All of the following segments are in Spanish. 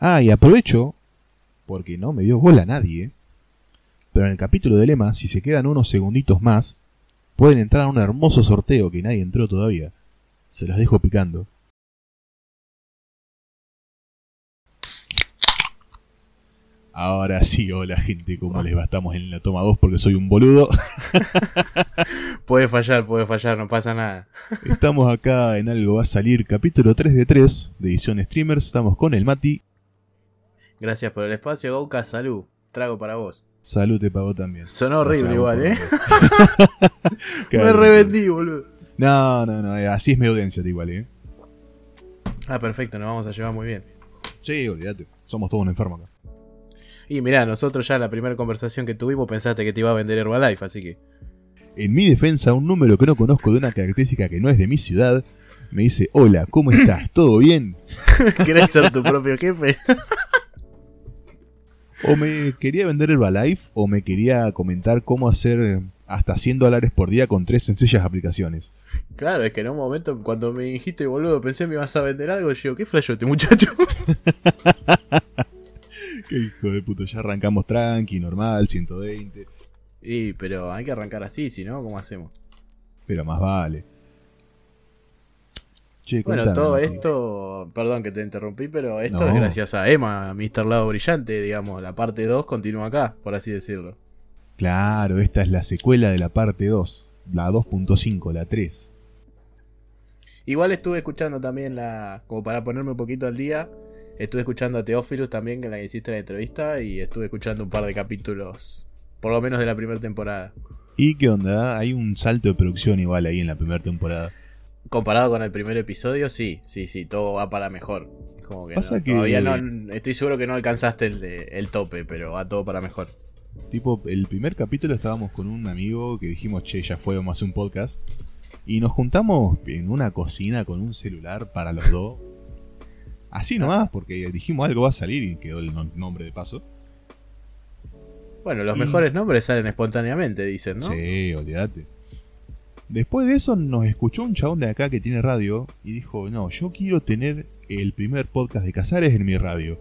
Ah, y aprovecho, porque no me dio bola a nadie, pero en el capítulo de Lema, si se quedan unos segunditos más, pueden entrar a un hermoso sorteo que nadie entró todavía. Se los dejo picando. Ahora sí, hola gente, ¿cómo les va? Estamos en la toma 2 porque soy un boludo. puede fallar, puede fallar, no pasa nada. Estamos acá en Algo va a salir, capítulo 3 de 3 de edición Streamers. Estamos con el Mati. Gracias por el espacio, Gauca. Salud. Trago para vos. Salud te pagó también. Sonó horrible igual, ¿eh? Me revendí, boludo. No, no, no, así es mi audiencia, igual, ¿eh? Ah, perfecto, nos vamos a llevar muy bien. Sí, olvídate. Somos todos un enfermo acá. Y mirá, nosotros ya la primera conversación que tuvimos pensaste que te iba a vender Herbalife, así que. En mi defensa, un número que no conozco de una característica que no es de mi ciudad me dice: Hola, ¿cómo estás? ¿Todo bien? ¿Querés ser tu propio jefe? O me quería vender Herbalife o me quería comentar cómo hacer hasta 100 dólares por día con tres sencillas aplicaciones. Claro, es que en un momento cuando me dijiste, boludo, pensé me ibas a vender algo, yo, ¿qué flasho este muchacho? Qué hijo de puto, ya arrancamos tranqui, normal, 120. Y, pero hay que arrancar así, si no, ¿cómo hacemos? Pero más vale. Bueno, todo esto, perdón que te interrumpí, pero esto es gracias a Emma, Mr. Lado Brillante, digamos, la parte 2 continúa acá, por así decirlo. Claro, esta es la secuela de la parte 2, la 2.5, la 3. Igual estuve escuchando también la, como para ponerme un poquito al día, Estuve escuchando a Teófilos también, que la hiciste la entrevista, y estuve escuchando un par de capítulos, por lo menos de la primera temporada. ¿Y qué onda? Hay un salto de producción igual ahí en la primera temporada. Comparado con el primer episodio, sí, sí, sí, todo va para mejor. Como que, todavía no, estoy seguro que no alcanzaste el, el tope, pero va todo para mejor. Tipo, el primer capítulo estábamos con un amigo que dijimos, che, ya fue, vamos a hacer un podcast. Y nos juntamos en una cocina con un celular para los dos Así nomás, porque dijimos algo va a salir y quedó el nombre de paso. Bueno, los mejores nombres salen espontáneamente, dicen, ¿no? Sí, olvídate. Después de eso nos escuchó un chabón de acá que tiene radio y dijo, no, yo quiero tener el primer podcast de Casares en mi radio.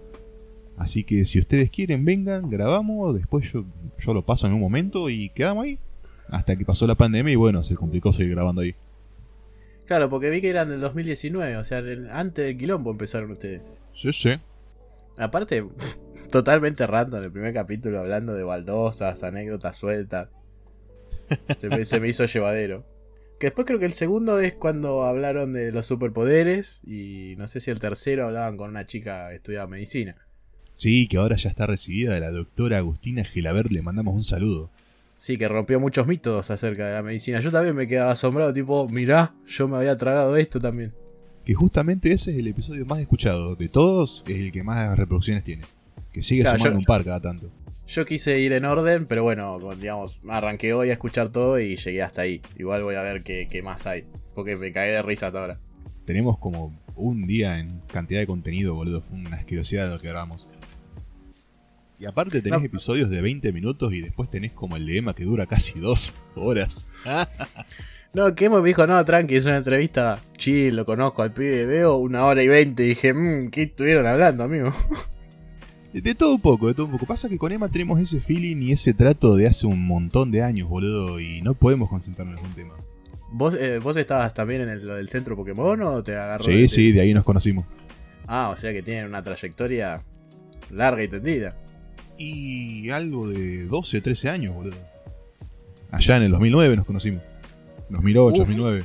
Así que si ustedes quieren, vengan, grabamos, después yo, yo lo paso en un momento y quedamos ahí. Hasta que pasó la pandemia y bueno, se complicó seguir grabando ahí. Claro, porque vi que eran del 2019, o sea, antes del quilombo empezaron ustedes. Sí, sí. Aparte, totalmente random el primer capítulo hablando de baldosas, anécdotas sueltas. Se me, se me hizo llevadero. Que después creo que el segundo es cuando hablaron de los superpoderes y no sé si el tercero hablaban con una chica que estudiaba medicina. Sí, que ahora ya está recibida la doctora Agustina Gilaber, le mandamos un saludo. Sí, que rompió muchos mitos acerca de la medicina. Yo también me quedaba asombrado, tipo, mirá, yo me había tragado esto también. Que justamente ese es el episodio más escuchado de todos, es el que más reproducciones tiene. Que sigue sumando un par cada tanto. Yo quise ir en orden, pero bueno, digamos, arranqué hoy a escuchar todo y llegué hasta ahí. Igual voy a ver qué, qué más hay, porque me caí de risa hasta ahora. Tenemos como un día en cantidad de contenido, boludo. Fue una asquerosidad lo que grabamos. Y aparte tenés episodios de 20 minutos y después tenés como el de Emma que dura casi dos horas. no, que me dijo, no, tranqui, es una entrevista chill, lo conozco al pibe, veo una hora y veinte y dije, mmm, ¿qué estuvieron hablando, amigo? De todo un poco, de todo un poco. Pasa que con Emma tenemos ese feeling y ese trato de hace un montón de años, boludo, y no podemos concentrarnos en un tema. ¿Vos, eh, ¿Vos estabas también en el, centro Pokémon o te agarró? Sí, sí, de ahí nos conocimos. Ah, o sea que tienen una trayectoria larga y tendida. Y algo de 12 o 13 años, boludo. Allá en el 2009 nos conocimos. 2008, 2009.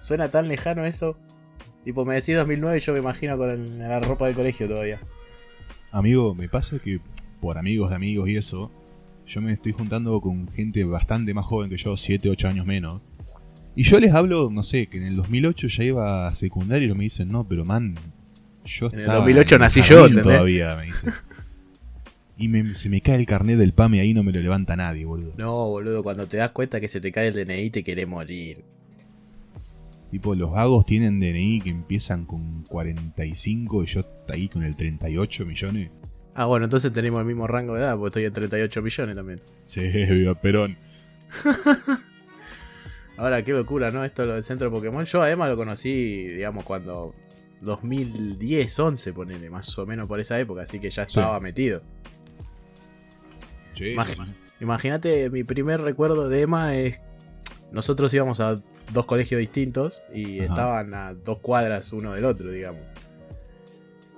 Suena tan lejano eso. Tipo, me decís 2009 y yo me imagino con la ropa del colegio todavía. Amigo, me pasa que por amigos de amigos y eso, yo me estoy juntando con gente bastante más joven que yo, 7, 8 años menos. Y yo les hablo, no sé, que en el 2008 ya iba a secundario y me dicen, no, pero man, yo En el 2008 nací yo, Todavía, me dicen. Y se me cae el carnet del PAME ahí no me lo levanta nadie, boludo. No, boludo, cuando te das cuenta que se te cae el DNI te quiere morir. Tipo, los vagos tienen DNI que empiezan con 45 y yo ahí con el 38 millones. Ah, bueno, entonces tenemos el mismo rango de edad, porque estoy en 38 millones también. Sí, viva Perón. Ahora, qué locura, ¿no? Esto lo del centro de Pokémon. Yo además lo conocí, digamos, cuando 2010, 11, ponele, más o menos por esa época, así que ya estaba metido. Sí, Imagínate, mi primer recuerdo de Emma es. Nosotros íbamos a dos colegios distintos y Ajá. estaban a dos cuadras uno del otro, digamos.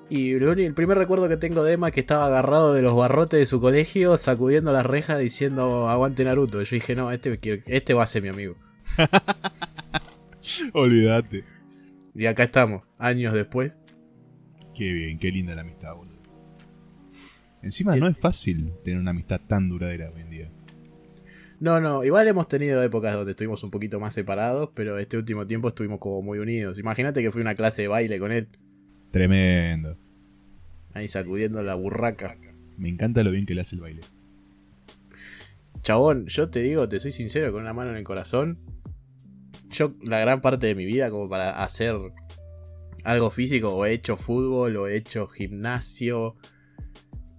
Y el primer recuerdo que tengo de Emma es que estaba agarrado de los barrotes de su colegio, sacudiendo las rejas diciendo aguante Naruto. Yo dije, no, este, este va a ser mi amigo. Olvídate. Y acá estamos, años después. Qué bien, qué linda la amistad, boludo. Encima no es fácil tener una amistad tan duradera. No, no, igual hemos tenido épocas donde estuvimos un poquito más separados, pero este último tiempo estuvimos como muy unidos. Imagínate que fui a una clase de baile con él, Tremendo. ahí sacudiendo la burraca. Me encanta lo bien que le hace el baile. Chabón, yo te digo, te soy sincero, con una mano en el corazón. Yo, la gran parte de mi vida, como para hacer algo físico, o he hecho fútbol, o he hecho gimnasio.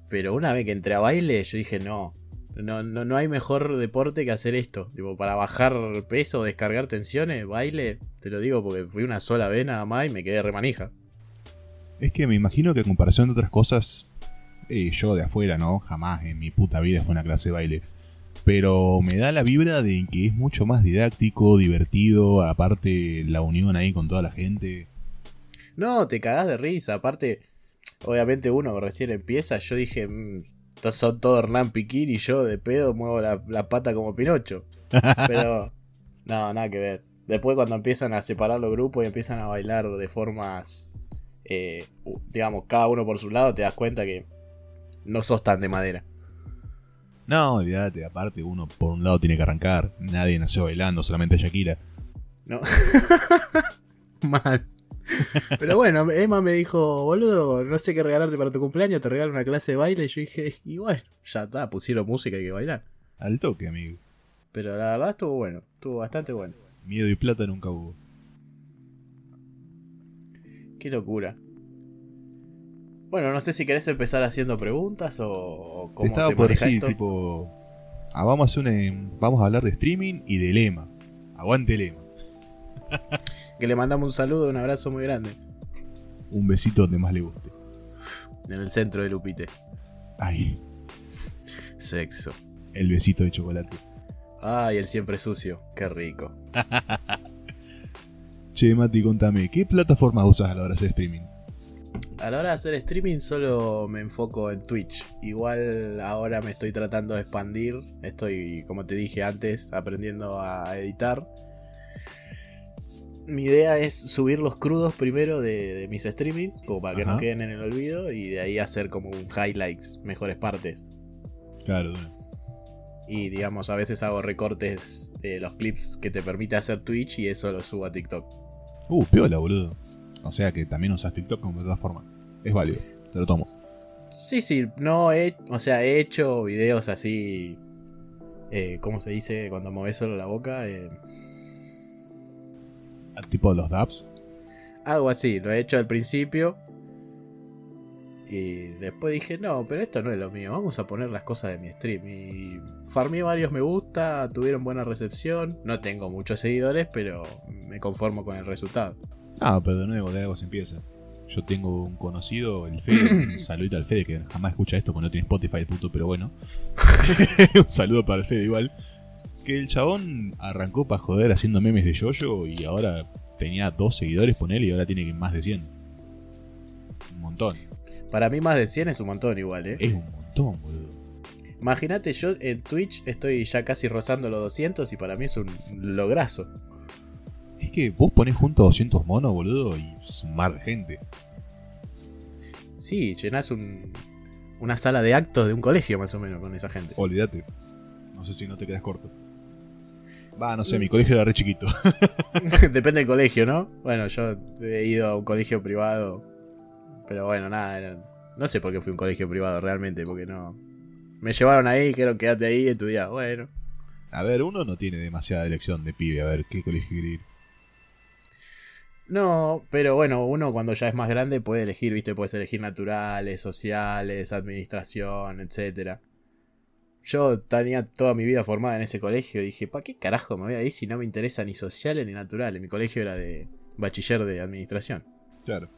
Pero una vez que entré a baile, yo dije, no. No, no, no hay mejor deporte que hacer esto. Tipo, para bajar peso, descargar tensiones, baile. Te lo digo porque fui una sola vez nada más y me quedé remanija. Es que me imagino que a comparación de otras cosas, eh, yo de afuera, ¿no? Jamás en mi puta vida fue una clase de baile. Pero me da la vibra de que es mucho más didáctico, divertido, aparte la unión ahí con toda la gente. No, te cagás de risa. Aparte, obviamente uno recién empieza. Yo dije, "Mm, son todos Hernán Piquín y yo de pedo muevo la, la pata como Pinocho. Pero, no, nada que ver. Después cuando empiezan a separar los grupos y empiezan a bailar de formas, eh, digamos, cada uno por su lado, te das cuenta que no sos tan de madera. No, olvídate, aparte uno por un lado tiene que arrancar. Nadie nació bailando, solamente Shakira. ¿No? Mal. Pero bueno, Emma me dijo, boludo, no sé qué regalarte para tu cumpleaños, te regalo una clase de baile. Y yo dije, y bueno, ya está, pusieron música y hay que bailar. Al toque, amigo. Pero la verdad estuvo bueno, estuvo bastante bueno. Miedo y plata nunca hubo. Qué locura. Bueno, no sé si querés empezar haciendo preguntas o, cómo estaba se por maneja decir, esto. tipo. ah, vamos, a hacer una- em, vamos a hablar de streaming y de lema. Aguante lema. Que le mandamos un saludo, un abrazo muy grande. Un besito donde más le guste. En el centro de Lupite. Ay, Sexo. el besito de chocolate. Ay, el siempre sucio. Qué rico. Che, Mati, contame, ¿qué plataformas usas a la hora de hacer streaming? A la hora de hacer streaming solo me enfoco en Twitch. Igual ahora me estoy tratando de expandir. Estoy, como te dije antes, aprendiendo a editar. Mi idea es subir los crudos primero de, de mis streamings, como para que no queden en el olvido, y de ahí hacer como un highlights, mejores partes. Claro. Y digamos, a veces hago recortes de los clips que te permite hacer Twitch y eso lo subo a TikTok. Uh, piola, boludo. O sea que también usas TikTok como plataforma. Es válido, te lo tomo. Sí, sí, no he, o sea, he hecho videos así, eh, ¿cómo se dice cuando mueves solo la boca? Eh, Tipo los dubs. algo así, lo he hecho al principio. Y después dije, no, pero esto no es lo mío, vamos a poner las cosas de mi stream. Y farmé varios me gusta, tuvieron buena recepción. No tengo muchos seguidores, pero me conformo con el resultado. Ah, pero de nuevo, de algo se empieza. Yo tengo un conocido, el Fede, un saludito al Fede, que jamás escucha esto porque no tiene Spotify el puto, pero bueno. un saludo para el Fede igual. Que el chabón arrancó para joder haciendo memes de Yoyo y ahora tenía dos seguidores, ponele, y ahora tiene más de 100. Un montón. Para mí más de 100 es un montón igual, ¿eh? Es un montón, boludo. Imagínate, yo en Twitch estoy ya casi rozando los 200 y para mí es un lograzo. Es que vos ponés junto a 200 monos, boludo, y es un mar de gente. Sí, llenás un, una sala de actos de un colegio más o menos con esa gente. Olvídate. No sé si no te quedas corto. Va, no sé, mi colegio era re chiquito. Depende del colegio, ¿no? Bueno, yo he ido a un colegio privado. Pero bueno, nada. era- no sé por qué fui a un colegio privado realmente, porque no. Me llevaron ahí, dijeron quédate ahí, estudiar. Bueno. A ver, uno no tiene demasiada elección de pibe, a ver qué colegio quiere ir. No, pero bueno, uno cuando ya es más grande puede elegir, ¿viste? Puedes elegir naturales, sociales, administración, etcétera. Yo tenía toda mi vida formada en ese colegio y dije, ¿para qué carajo me voy a ir si no me interesa ni sociales ni naturales? Mi colegio era de bachiller de administración. Claro.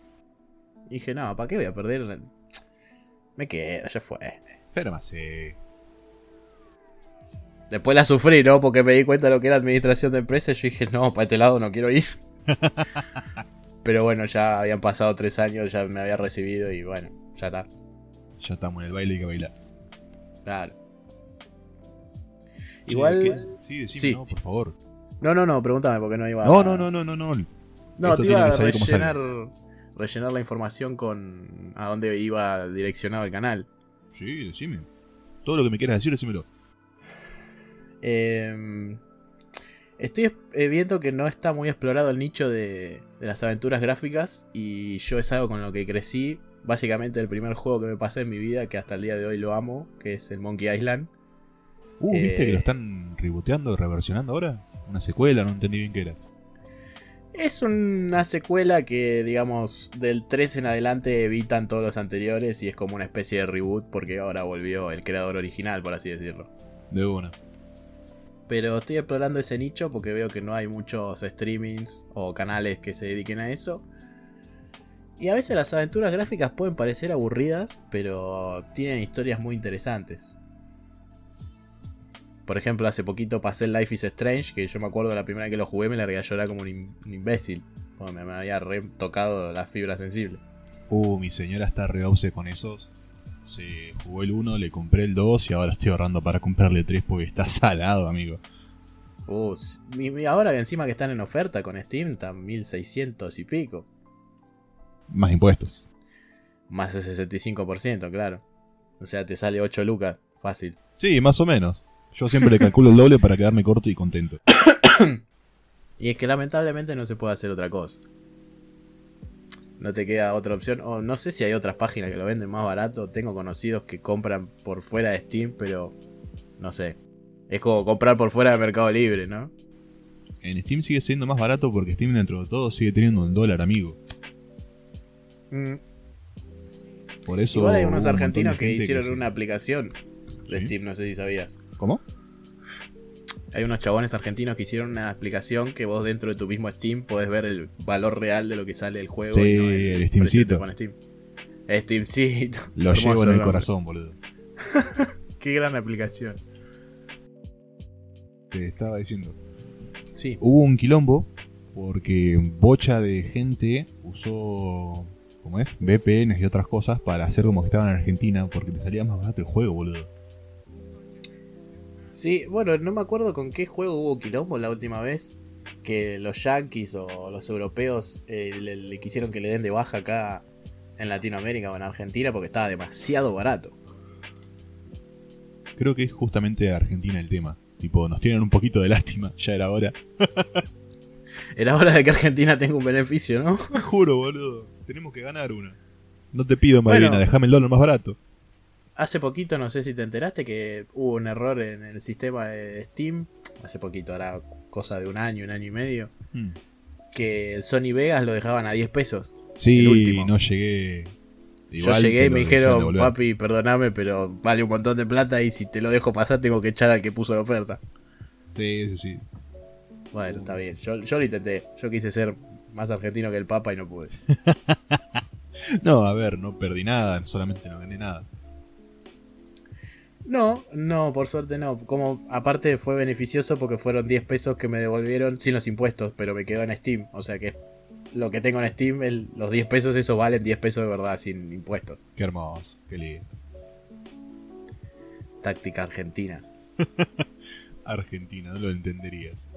Y dije, no, ¿para qué voy a perder? Me quedo, ya fue. Pero más, eh, Después la sufrí, ¿no? Porque me di cuenta de lo que era administración de empresas y yo dije, no, para este lado no quiero ir. Pero bueno, ya habían pasado tres años, ya me había recibido y bueno, ya está. ya estamos en el baile y que bailar. Claro. Igual... Sí, decime, sí. no, por favor. No, no, no, pregúntame porque no iba No, no, no, no, no, no. No, Esto te iba a rellenar, rellenar la información con a dónde iba direccionado el canal. Sí, decime. Todo lo que me quieras decir, decímelo. Eh, estoy eh, viendo que no está muy explorado el nicho de, de las aventuras gráficas y yo es algo con lo que crecí. Básicamente el primer juego que me pasé en mi vida, que hasta el día de hoy lo amo, que es el Monkey Island. Uh, ¿viste Eh. que lo están reboteando, reversionando ahora? Una secuela, no entendí bien qué era. Es una secuela que, digamos, del 3 en adelante evitan todos los anteriores y es como una especie de reboot porque ahora volvió el creador original, por así decirlo. De una. Pero estoy explorando ese nicho porque veo que no hay muchos streamings o canales que se dediquen a eso. Y a veces las aventuras gráficas pueden parecer aburridas, pero tienen historias muy interesantes. Por ejemplo, hace poquito pasé el Life is Strange, que yo me acuerdo la primera vez que lo jugué me largué a llorar como un, im- un imbécil. me, me había re tocado la fibra sensible. Uh, mi señora está re obse con esos. Se jugó el 1, le compré el 2 y ahora estoy ahorrando para comprarle el 3 porque está salado, amigo. Uh, y ahora que encima que están en oferta con Steam, están 1600 y pico. Más impuestos. Más el 65%, claro. O sea, te sale 8 lucas, fácil. Sí, más o menos. Yo siempre le calculo el doble para quedarme corto y contento. Y es que lamentablemente no se puede hacer otra cosa. No te queda otra opción. O no sé si hay otras páginas que lo venden más barato. Tengo conocidos que compran por fuera de Steam, pero no sé. Es como comprar por fuera de Mercado Libre, ¿no? En Steam sigue siendo más barato porque Steam dentro de todo sigue teniendo el dólar, amigo. Por eso. Igual hay unos un argentinos que hicieron una aplicación de Sí. Steam, no sé si sabías. ¿Cómo? Hay unos chabones argentinos que hicieron una aplicación que vos dentro de tu mismo Steam podés ver el valor real de lo que sale el juego. Sí, y no el precio Steamcito. Steam. Steamcito. Lo Hermoso llevo en el corazón, boludo. Qué gran aplicación. Te estaba diciendo. Sí. Hubo un quilombo porque bocha de gente usó. ¿Cómo es? VPNs y otras cosas para hacer como que estaban en Argentina porque le salía más barato el juego, boludo. Sí, bueno, no me acuerdo con qué juego hubo quilombo la última vez. Que los yankees o los europeos eh, le, le quisieron que le den de baja acá en Latinoamérica o en Argentina porque estaba demasiado barato. Creo que es justamente Argentina el tema. Tipo, nos tienen un poquito de lástima, ya era hora. Era hora de que Argentina tenga un beneficio, ¿no? Juro, boludo. Tenemos que ganar una. No te pido, Marina, Bueno. déjame el dólar más barato. Hace poquito, no sé si te enteraste, que hubo un error en el sistema de Steam. Hace poquito, ahora cosa de un año, un año y medio. Hmm. Que el Sony Vegas lo dejaban a 10 pesos. Sí, no llegué. Yo llegué y me dijeron, papi, perdoname, pero vale un montón de plata y si te lo dejo pasar tengo que echar al que puso la oferta. Sí, sí, sí. Bueno, está bien. Yo, yo lo intenté. Yo quise ser más argentino que el Papa y no pude. No, a ver, no perdí nada, solamente no gané nada. No, no, por suerte no. Como aparte fue beneficioso porque fueron 10 pesos que me devolvieron sin los impuestos, pero me quedó en Steam. O sea que lo que tengo en Steam, el- los 10 pesos, eso valen 10 pesos de verdad sin impuestos. Qué hermoso, qué lindo. Táctica argentina. Argentina, no lo entenderías.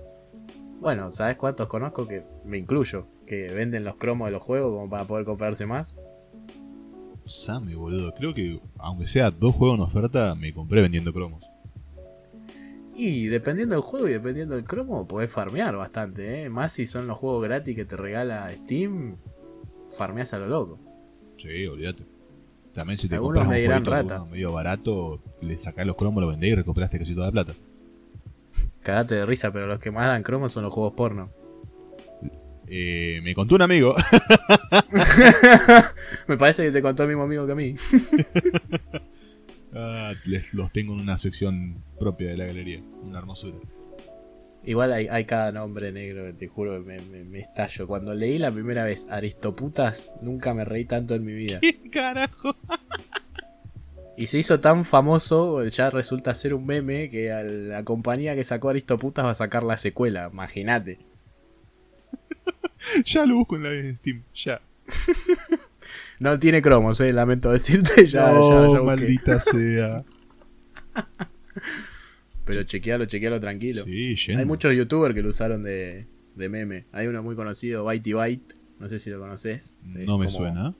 Bueno, ¿sabes cuántos conozco que me incluyo? Que venden los cromos de los juegos como para poder comprarse más. Same, boludo. Creo que, aunque sea dos juegos en oferta, me compré vendiendo cromos. Y dependiendo del juego y dependiendo del cromo, podés farmear bastante, ¿eh? Más si son los juegos gratis que te regala Steam, farmeás a lo loco. Sí, olvídate. También si te Algunos compras un jueguito medio barato, le sacás los cromos, lo vendés y recuperaste casi toda la plata. Cagate de risa, pero los que más dan cromos son los juegos porno. Eh, me contó un amigo. Me parece que te contó el mismo amigo que a mí. Ah, les- los tengo en una sección propia de la galería. Una hermosura. Igual hay, hay cada nombre negro, te juro, me, me, me estallo. Cuando leí la primera vez Aristoputas, nunca me reí tanto en mi vida. ¿Qué carajo? Y se hizo tan famoso, ya resulta ser un meme, que a la compañía que sacó Aristoputas va a sacar la secuela, imagínate. ya lo busco en la en Steam, ya. No tiene cromos, eh, lamento decirte, ya, no, ya, ya maldita sea. Pero chequealo, chequealo tranquilo. Sí. Hay muchos youtubers que lo usaron de, de meme. Hay uno muy conocido, Bitey Byte, no sé si lo conoces. Es No me suena.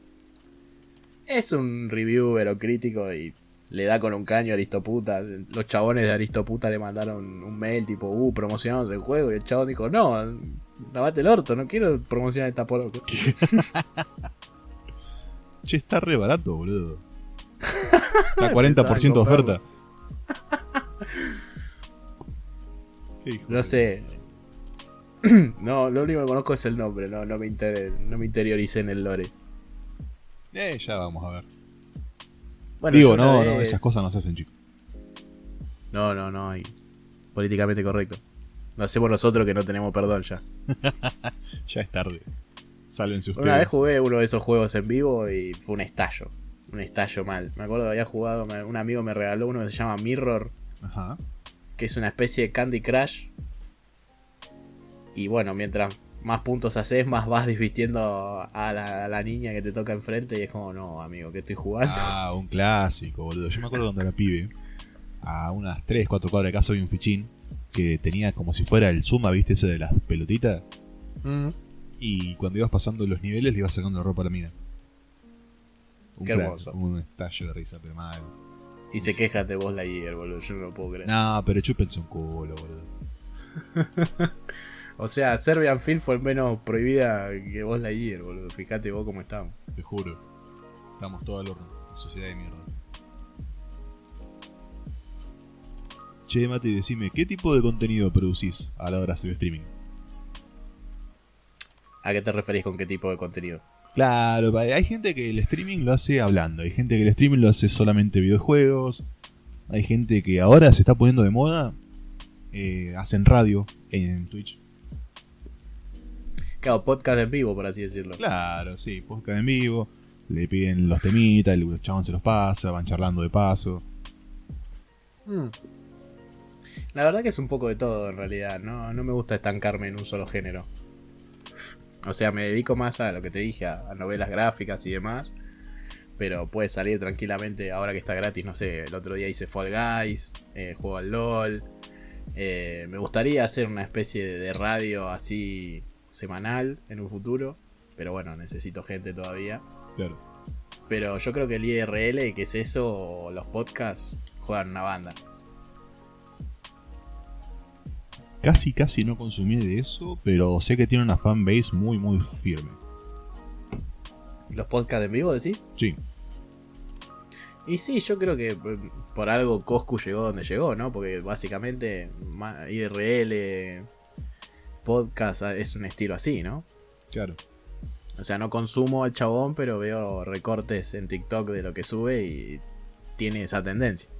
Es un reviewer o crítico y le da con un caño a Aristoputa. Los chabones de Aristoputa le mandaron un mail tipo, uh, promocionamos el juego. Y el chabón dijo, no, lavate el orto, no quiero promocionar esta poro. Che, está re barato, boludo. Está 40% de oferta. No sé. no, lo único que conozco es el nombre, no, no, me, inter- no me interioricé en el lore. Eh, ya vamos a ver. Bueno, Digo, no, no, esas cosas no se hacen, chicos. No, no, no, hay políticamente correcto. Lo hacemos nosotros que no tenemos perdón ya. Ya es tarde. Sálvense ustedes. Una vez jugué uno de esos juegos en vivo y fue un estallo. Un estallo mal. Me acuerdo que había jugado, un amigo me regaló uno que se llama Mirror, Ajá. que es una especie de Candy Crush. Y bueno, mientras más puntos haces, más vas desvistiendo a la, a la niña que te toca enfrente. Y es como, no, amigo, que estoy jugando. Ah, un clásico, boludo. Yo me acuerdo cuando era pibe. A unas 3, 4 cuadras de casa había un fichín que tenía como si fuera el Zuma, ¿viste? Ese de las pelotitas. Mm. Y cuando ibas pasando los niveles le ibas sacando la ropa a la mina. Un Qué crack, hermoso. Un estallo de risa, pero mal. Y se queja de vos, Lightyear, boludo. Yo no lo puedo creer. No, pero chúpense un culo, boludo. O sea, Serbian Film fue menos prohibida que vos, Lightyear, boludo. Fíjate vos cómo estamos. Te juro. Estamos todos al horno. Sociedad de mierda. Che, Mati, decime, ¿qué tipo de contenido producís a la hora de hacer streaming? ¿A qué te referís con qué tipo de contenido? Claro, hay gente que el streaming lo hace hablando, hay gente que el streaming lo hace solamente videojuegos, hay gente que ahora se está poniendo de moda, eh, hacen radio en Twitch. Claro, podcast en vivo, por así decirlo. Claro, sí, podcast en vivo, le piden los temitas, el chabón se los pasa, van charlando de paso. Mm. La verdad que es un poco de todo en realidad. No, no me gusta estancarme en un solo género. O sea, me dedico más a lo que te dije, a, novelas gráficas y demás. Pero puede salir tranquilamente ahora que está gratis. No sé, el otro día hice Fall Guys, eh, juego al LOL. Eh, me gustaría hacer una especie de, radio así semanal en un futuro. Pero bueno, necesito gente todavía. Claro. Pero yo creo que el IRL, que es eso, los podcasts, juegan una banda. Casi, casi no consumí de eso, pero sé que tiene una fanbase muy, muy firme. ¿Los podcasts en vivo decís? Sí, Y sí, yo creo que eh, por algo Coscu llegó donde llegó, ¿no? Porque básicamente IRL, podcast ah, es un estilo así, ¿no? claro. O sea, no consumo al chabón, pero veo recortes en TikTok de lo que sube y tiene esa tendencia.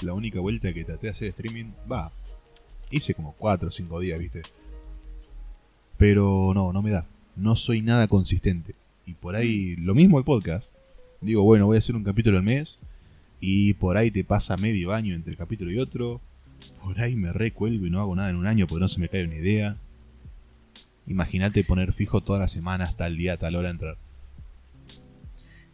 La única vuelta que traté de hacer streaming, va, hice como 4 o 5 días, viste. Pero no, no me da. No soy nada consistente. Y por ahí, lo mismo el podcast. Digo, bueno, voy a hacer un capítulo al mes. Y por ahí te pasa medio año entre capítulo y otro. Por ahí me recuelgo y no hago nada en un año porque no se me cae una idea. Imagínate poner fijo todas las semanas, tal día, tal hora entrar.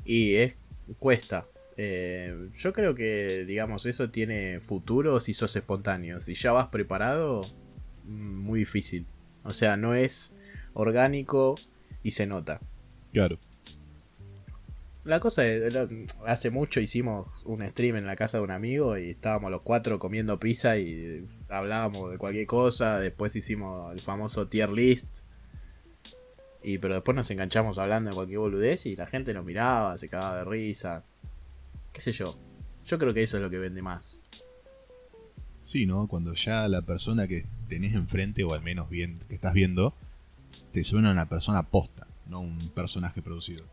Y es cuesta. Eh, yo creo que, digamos, eso tiene futuro si sos espontáneo. Si ya vas preparado, mm, muy difícil. O sea, no es orgánico y se nota. Claro. La cosa es, hace mucho hicimos un stream en la casa de un amigo y estábamos los cuatro comiendo pizza y hablábamos de cualquier cosa. Después hicimos el famoso tier list. Y pero después nos enganchamos hablando de cualquier boludez y la gente nos miraba, se cagaba de risa. Qué sé yo. Yo creo que eso es lo que vende más. Sí, ¿no? Cuando ya la persona que tenés enfrente, o al menos bien que estás viendo, te suena una persona posta, no un personaje producido.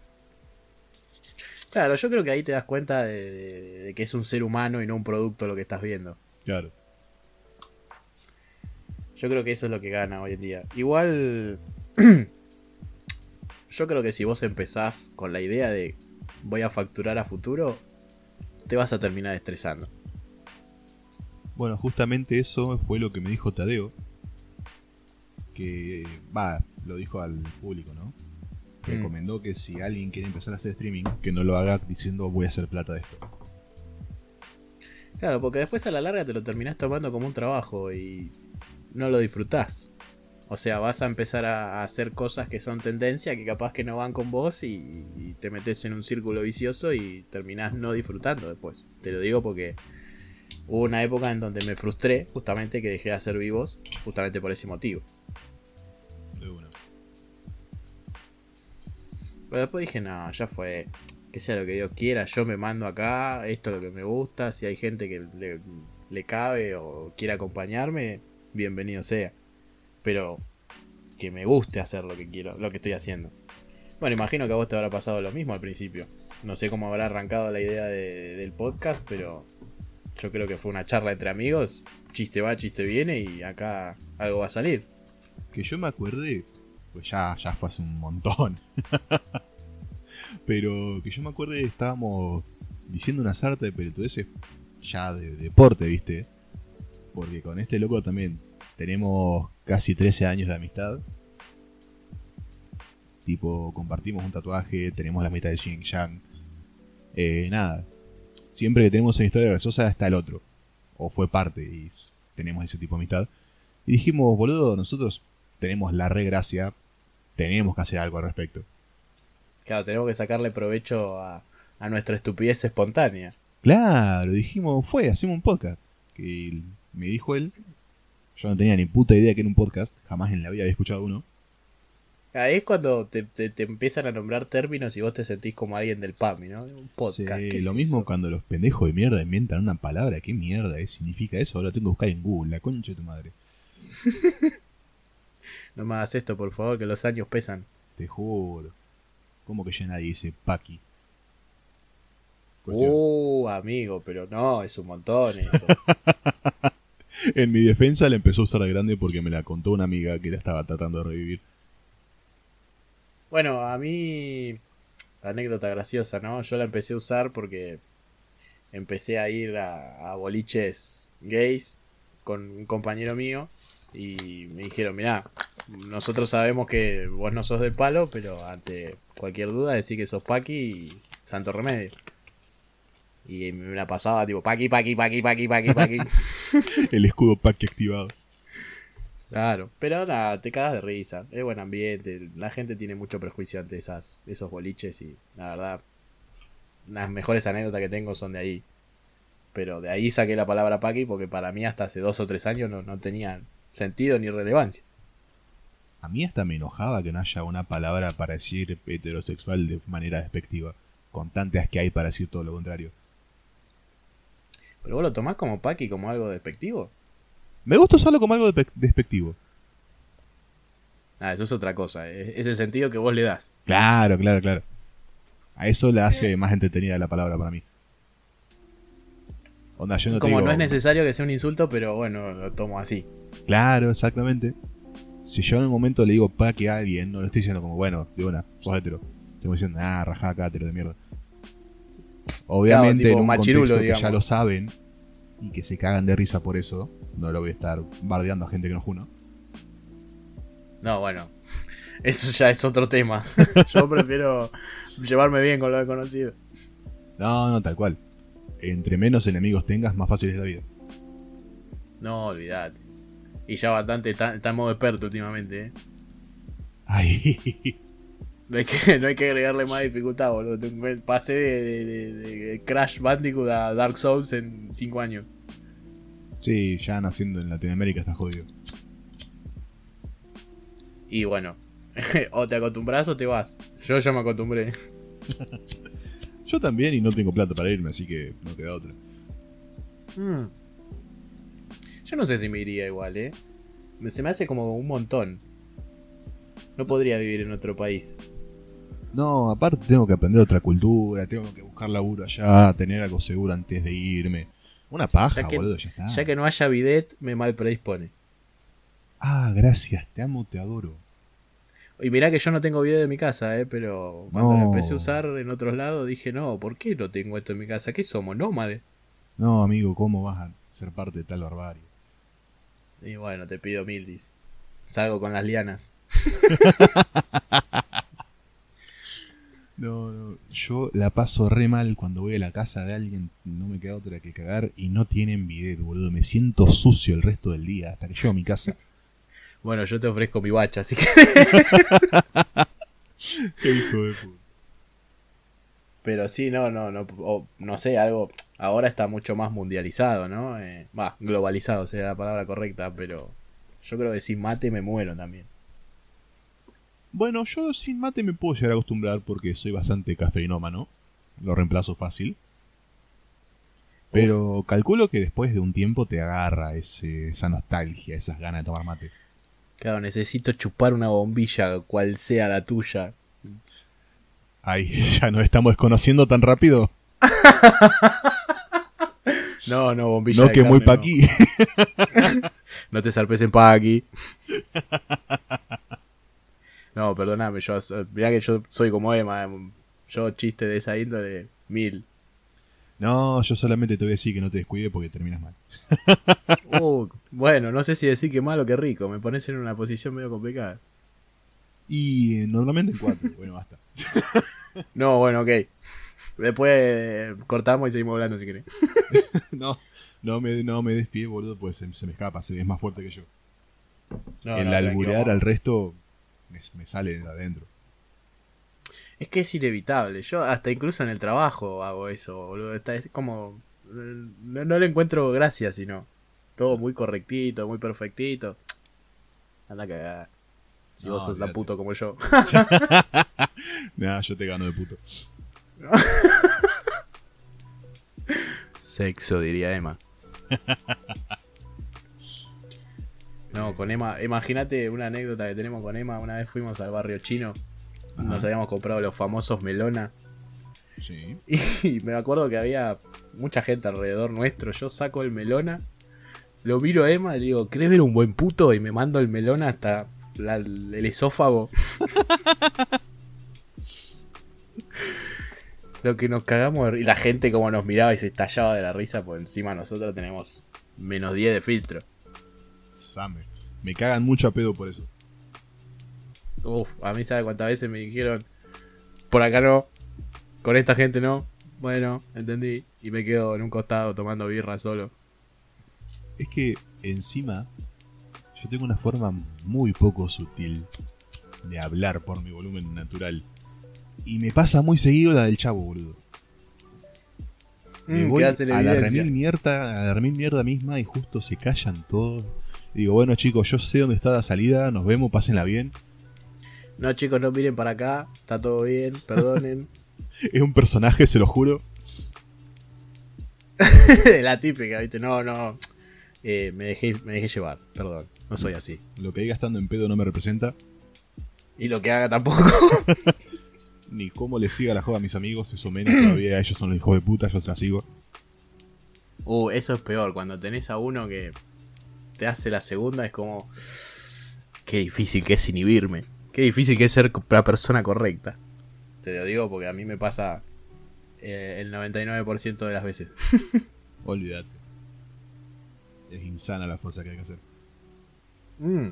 Claro, yo creo que ahí te das cuenta de, de- de que es un ser humano y no un producto lo que estás viendo. Claro. Yo creo que eso es lo que gana hoy en día. Igual. yo creo que si vos empezás con la idea de voy a facturar a futuro, te vas a terminar estresando. Bueno, justamente eso fue lo que me dijo Tadeo. Que, va, lo dijo al público, ¿no? Mm. Recomendó que si alguien quiere empezar a hacer streaming, que no lo haga diciendo voy a hacer plata de esto. Claro, porque después a la larga te lo terminás tomando como un trabajo y no lo disfrutás. O sea, vas a empezar a hacer cosas que son tendencia, que capaz que no van con vos y, y te metes en un círculo vicioso y terminás no disfrutando después. Te lo digo porque hubo una época en donde me frustré, justamente que dejé de hacer vivos, justamente por ese motivo. De una. Pero después dije, no, ya fue. Que sea lo que Dios quiera, yo me mando acá, esto es lo que me gusta, si hay gente que le, le cabe o quiere acompañarme, bienvenido sea. Pero que me guste hacer lo que quiero, lo que estoy haciendo. Bueno, imagino que a vos te habrá pasado lo mismo al principio. No sé cómo habrá arrancado la idea de- del podcast, pero yo creo que fue una charla entre amigos. Chiste va, chiste viene y acá algo va a salir. Que yo me acuerde, pues ya, ya fue hace un montón. Pero que yo me acuerde, estábamos diciendo una sarta de pelotudeces ya de deporte, ¿viste? Porque con este loco también tenemos casi 13 años de amistad. Tipo, compartimos un tatuaje, tenemos la mitad de Xing Yang. Eh, nada. Siempre que tenemos una historia graciosa está el otro. O fue parte y tenemos ese tipo de amistad. Y dijimos, boludo, nosotros tenemos la regracia, tenemos que hacer algo al respecto. Claro, tenemos que sacarle provecho a, a nuestra estupidez espontánea. Claro, dijimos, fue, hacemos un podcast. Que me dijo él, yo no tenía ni puta idea que era un podcast, jamás en la vida había escuchado uno. Ahí es cuando te, te- te empiezan a nombrar términos y vos te sentís como alguien del PAMI, ¿no? Un podcast. Sí, ¿qué es lo mismo eso? cuando los pendejos de mierda inventan una palabra, ¿qué mierda es? significa eso? Ahora tengo que buscar en Google, la concha de tu madre. No me hagas esto, por favor, que los años pesan. Te juro. ¿Cómo que ya nadie dice? Cuestión. Uh, amigo, pero no, es un montón eso. En mi defensa la empezó a usar de grande porque me la contó una amiga que la estaba tratando de revivir. bueno, a mí, anécdota graciosa, ¿no? Yo la empecé a usar porque empecé a ir a, a boliches gays con un compañero mío y me dijeron, mirá, nosotros sabemos que vos no sos del palo, pero ante cualquier duda decí que sos Paqui y Santo Remedio. Y me la pasaba tipo Paqui, Paqui, Paqui, Paqui, Paqui, Paqui. El escudo Paki activado. Claro, pero nada, te cagas de risa. Es buen ambiente. La gente tiene mucho prejuicio ante esas, esos boliches y la verdad, las mejores anécdotas que tengo son de ahí. Pero de ahí saqué la palabra Paqui porque para mí hasta hace dos o tres años no, no tenía sentido ni relevancia. A mí hasta me enojaba que no haya una palabra para decir heterosexual de manera despectiva, con tantas que hay para decir todo lo contrario. Pero vos lo tomás como Paqui, como algo despectivo. Me gusta usarlo como algo despectivo. Ah, eso es otra cosa. Es, es el sentido que vos le das. Claro, claro, claro. A eso le hace más entretenida la palabra para mí. Onda, yo no como digo- no es necesario que sea un insulto, pero bueno, lo tomo así. Claro, exactamente. Si yo en un momento le digo pa que a alguien, no le estoy diciendo como, bueno, de una, sos hetero. Estoy diciendo, ah, rajá acá, hetero de mierda. Obviamente en un machirulo, contexto que ya lo saben y que se cagan de risa por eso, no lo voy a estar bardeando a gente que no juno. No, bueno. Eso ya es otro tema. Yo prefiero llevarme bien con lo desconocido. No, no, tal cual. Entre menos enemigos tengas, más fácil es la vida. No, olvídate. Y ya bastante está, está en modo experto últimamente, ¿eh? Ay, No hay que, no hay que agregarle más dificultad, boludo. Pasé de, de- de- de Crash Bandicoot a Dark Souls en 5 años. sí, ya naciendo en Latinoamérica está jodido. Y bueno, o te acostumbras o te vas. Yo ya me acostumbré. Yo también y no tengo plata para irme, así que no queda otra. Mm. Yo no sé si me iría igual, ¿eh? Se me hace como un montón. No podría vivir en otro país. No, aparte tengo que aprender otra cultura, tengo que buscar laburo allá, tener algo seguro antes de irme. Una paja, Ya que- boludo, ya está. Ya que no haya bidet, me mal predispone. Ah, gracias, te amo, te adoro. Y mirá que yo no tengo bidet en mi casa, ¿eh? pero cuando lo empecé a usar en otros lados dije, no, ¿por qué no tengo esto en mi casa? ¿Qué somos, nómades? No, amigo, ¿cómo vas a ser parte de tal barbarie? Y bueno, te pido mil, dice. Salgo con las lianas. No, no, yo la paso re mal cuando voy a la casa de alguien, no me queda otra que cagar y no tienen bidet, boludo. Me siento sucio el resto del día hasta que llego a mi casa. Bueno, yo te ofrezco mi bacha, así que... Qué hijo de puta. Pero sí, no, no, no, o, no sé, algo... Ahora está mucho más mundializado, ¿no? Eh, Va, globalizado sería la palabra correcta, pero yo creo que sin mate me muero también. Bueno, yo sin mate me puedo llegar a acostumbrar porque soy bastante cafeinómano. Lo reemplazo fácil. Pero calculo que después de un tiempo te agarra ese, esa nostalgia, esas ganas de tomar mate. Claro, necesito chupar una bombilla, cual sea la tuya. Ay, ya nos estamos desconociendo tan rápido. No, no, bombilla No de que muy carne, pa' no. aquí. No te zarpes en Paqui. No, perdóname, yo mirá que yo soy como Emma. em, Yo chiste de esa índole, mil. No, yo solamente te voy a decir que no te descuide porque terminas mal. Uh, bueno, no sé si decir que malo o que rico. Me pones en una posición medio complicada. Y eh, normalmente en cuatro. bueno, basta. No, bueno, ok. Después eh, cortamos y seguimos hablando si querés. no, no me, no me despide, boludo, pues se, se me escapa, se es más fuerte que yo. No, el no, tranqui, alburear al resto me, me sale de adentro. Es que es inevitable. Yo hasta incluso en el trabajo hago eso, boludo. Está, es como... No, no le encuentro gracia, sino... Todo muy correctito, muy perfectito. Anda a cagar. Si No, vos sos tan puto como yo. Nah, yo te gano de puto. Sexo, diría Emma. No, con Emma, imagínate una anécdota que tenemos con Emma. Una vez fuimos al barrio chino, Ajá. nos habíamos comprado los famosos melona. Sí. Y me acuerdo que había mucha gente alrededor nuestro. Yo saco el melona, lo miro a Emma y le digo, ¿querés ver un buen puto? Y me mando el melona hasta la- el esófago. lo que nos cagamos Y la gente como nos miraba y se estallaba de la risa, por encima nosotros tenemos menos 10 de filtro. Same. Me cagan mucho a pedo por eso. Uf, a mí sabe cuántas veces me dijeron, por acá no, con esta gente no. Bueno, entendí. Y me quedo en un costado tomando birra solo. Es que encima yo tengo una forma muy poco sutil de hablar por mi volumen natural. Y me pasa muy seguido la del chavo, boludo. Me Mm, voy a la remil mierda, a la remil mierda misma y justo se callan todos. Y digo, bueno chicos, yo sé dónde está la salida, nos vemos, pásenla bien. No, chicos, no miren para acá. Está todo bien, perdonen. Es un personaje, se lo juro. la típica, ¿viste? No, no. Eh, me, dejé, me dejé llevar, perdón. No soy así. Lo que diga estando en pedo no me representa. Y lo que haga tampoco. Ni cómo le siga la joda a mis amigos, eso menos todavía. Ellos son los hijos de puta, yo se la sigo. uh, eso es peor. Cuando tenés a uno que te hace la segunda, es como. Qué difícil que es inhibirme. Qué difícil que es ser la persona correcta. Te lo digo porque a mí me pasa eh, el 99% de las veces. Olvídate. Es insana la fuerza que hay que hacer. Mm.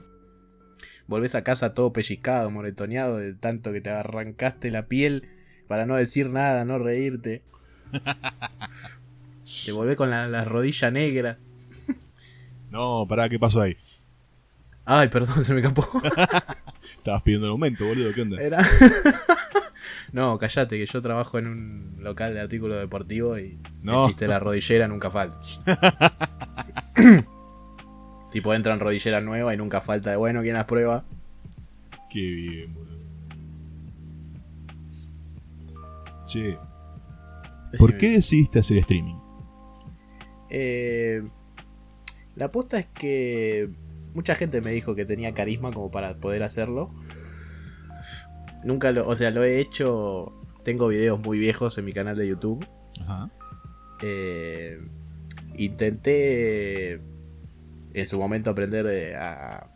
Volvés a casa todo pellizcado, moretoneado, de tanto que te arrancaste la piel para no decir nada, no reírte. te volvés con la, la rodilla negra. No, pará, ¿qué pasó ahí? Ay, perdón, se me escapó. Estabas pidiendo el aumento, boludo, ¿qué onda? Era... no, callate, que yo trabajo en un local de artículos deportivos y No. el chiste de la rodillera nunca falta. tipo, entran rodilleras nuevas y nunca falta de bueno, ¿quién las prueba? Qué bien, boludo. Che, ¿por qué decidiste hacer streaming? Eh, la apuesta es que mucha gente me dijo que tenía carisma como para poder hacerlo. Nunca lo, o sea, lo he hecho. Tengo videos muy viejos en mi canal de YouTube. Ajá. eh, intenté en su momento aprender a,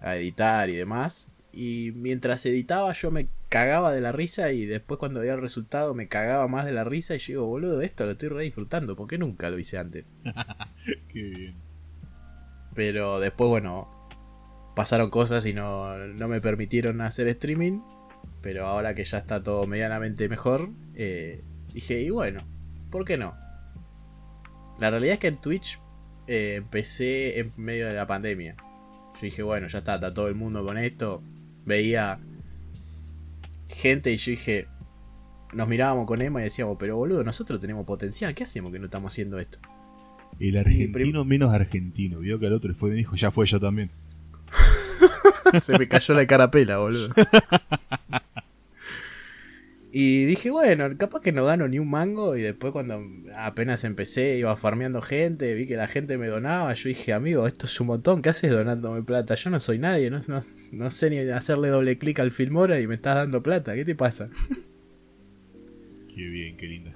a editar y demás. Y mientras editaba yo me cagaba de la risa y después cuando veía el resultado me cagaba más de la risa y yo digo, boludo, esto lo estoy re disfrutando, ¿por qué nunca lo hice antes? Qué bien. Pero después, bueno, pasaron cosas y no, no me permitieron hacer streaming. Pero ahora que ya está todo medianamente mejor, eh, dije, y bueno, ¿por qué no? La realidad es que en Twitch eh, empecé en medio de la pandemia. Yo dije, bueno, ya está, está todo el mundo con esto. Veía gente y yo dije, nos mirábamos con Emma y decíamos, pero boludo, nosotros tenemos potencial, ¿qué hacemos que no estamos haciendo esto? El argentino menos argentino. Vio que al otro fue y me dijo, ya fue yo también. Se me cayó la carapela, boludo. Y dije, bueno, capaz que no gano ni un mango. Y después, cuando apenas empecé, iba farmeando gente, vi que la gente me donaba. Yo dije, amigo, esto es un montón. ¿Qué haces donándome plata? Yo no soy nadie, no, no, sé ni hacerle doble clic al Filmora y me estás dando plata. ¿Qué te pasa? Qué bien, qué linda.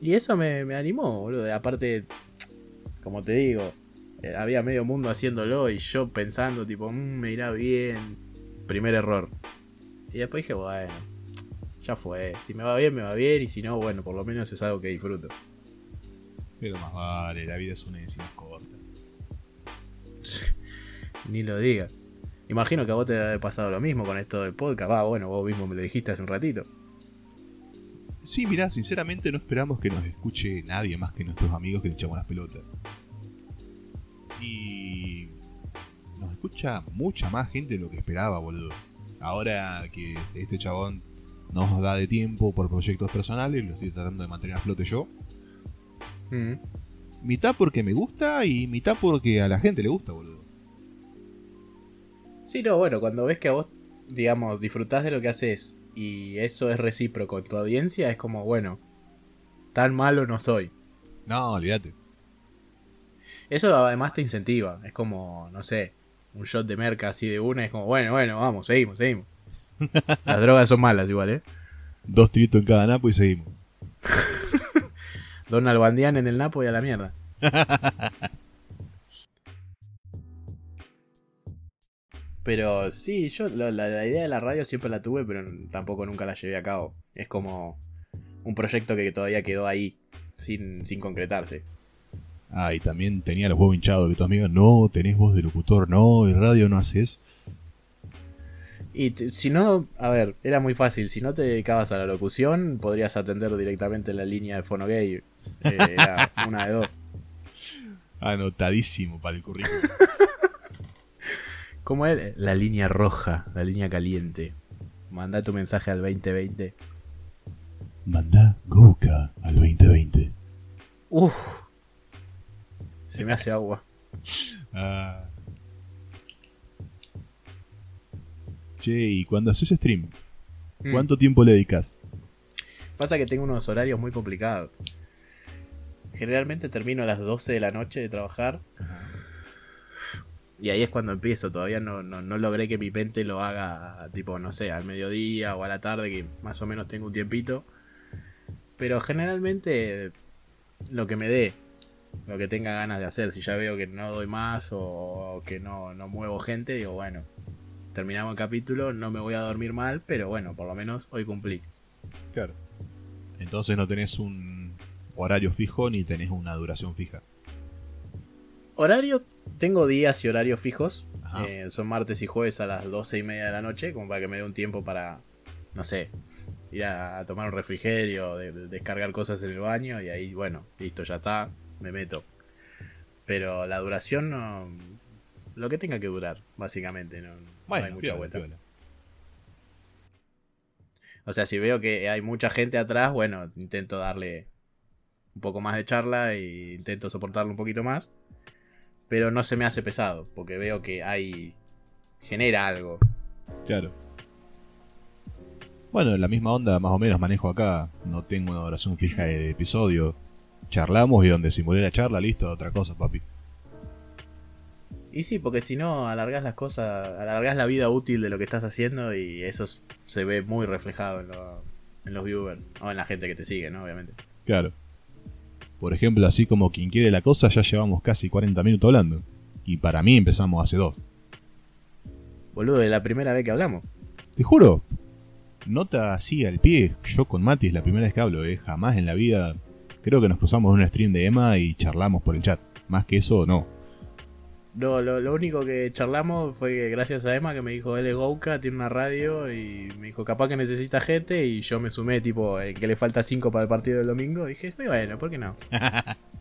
Y eso me, animó, boludo. Aparte, como te digo, eh, había medio mundo haciéndolo y yo pensando, tipo, mm, me irá bien. Primer error. Y después dije, bueno, ya fue. Si me va bien, me va bien. Y si no, bueno, por lo menos es algo que disfruto. Pero más vale, la vida es una decisión corta. Ni lo digas. Imagino que a vos te ha pasado lo mismo con esto del podcast. Va, bueno, vos mismo me lo dijiste hace un ratito. Sí, mirá, sinceramente no esperamos que nos escuche nadie más que nuestros amigos que le echamos las pelotas. Y nos escucha mucha más gente de lo que esperaba, boludo. Ahora que este chabón nos da de tiempo por proyectos personales, lo estoy tratando de mantener a flote yo. Mm. Mitad porque me gusta y mitad porque a la gente le gusta, boludo. Sí, no, bueno, cuando ves que a vos, digamos, disfrutás de lo que haces y eso es recíproco en tu audiencia, es como, bueno, tan malo no soy. No, olvídate. Eso además te incentiva, es como, no sé, un shot de merca así de una, es como, bueno, bueno, vamos, seguimos, seguimos. Las drogas son malas igual, ¿eh? Dos tritos en cada napo y seguimos. Don Albandián en el napo y a la mierda. Pero sí, yo la, la, idea de la radio siempre la tuve, pero tampoco nunca la llevé a cabo. Es como un proyecto que todavía quedó ahí, sin, sin concretarse. Ah, y también tenía los huevos hinchados que tu amiga, no, tenés voz de locutor, no, y radio no haces. Y si no, a ver, era muy fácil. Si no te dedicabas a la locución, podrías atender directamente la línea de Fonogay. Eh, era una de dos. Anotadísimo para el currículum. ¿Cómo es? La línea roja, la línea caliente. Manda tu mensaje al 2020. Manda Goka al 2020. Uf. Se me hace agua. Ah. Che, y cuando haces stream, mm. ¿cuánto tiempo le dedicas? Pasa que tengo unos horarios muy complicados. Generalmente termino a las 12 de la noche de trabajar. Y ahí es cuando empiezo. Todavía no, no, logré que mi pente lo haga, tipo, no sé, al mediodía o a la tarde, que más o menos tengo un tiempito. Pero generalmente lo que me dé lo que tenga ganas de hacer. Si ya veo que no doy más o que no, no muevo gente, digo, bueno, terminamos el capítulo, no me voy a dormir mal, pero bueno, por lo menos hoy cumplí. Claro. Entonces no tenés un horario fijo ni tenés una duración fija. Horario, tengo días y horarios fijos. Eh, son martes y jueves a las doce y media de la noche, como para que me dé un tiempo para, no sé, ir a, tomar un refrigerio, descargar cosas en el baño y ahí, bueno, listo, ya está, me meto. Pero la duración no. Lo que tenga que durar, básicamente. No, hay mucha vuelta. O sea, si veo que hay mucha gente atrás, bueno, intento darle un poco más de charla e intento soportarlo un poquito más. Pero no se me hace pesado, porque veo que hay. genera algo. Claro. Bueno, la misma onda más o menos manejo acá. No tengo una duración fija de episodio charlamos y donde simulé la charla, listo, otra cosa, papi. Y sí, porque si no, alargás las cosas, alargás la vida útil de lo que estás haciendo y eso se ve muy reflejado en, los viewers o en la gente que te sigue, ¿no? Obviamente. Claro. Por ejemplo, así como quien quiere la cosa, ya llevamos casi 40 minutos hablando. Y para mí empezamos hace dos. Boludo, es la primera vez que hablamos. Te juro, nota así al pie, yo con Mati es la primera vez que hablo, ¿eh? jamás en la vida. Creo que nos cruzamos en un stream de Emma y charlamos por el chat. Más que eso, no. No, lo, lo único que charlamos fue que gracias a Emma que me dijo, él es Gouka, tiene una radio y me dijo, capaz que necesita gente y yo me sumé, tipo, el que le falta 5 para el partido del domingo. Y dije, bueno, ¿por qué no?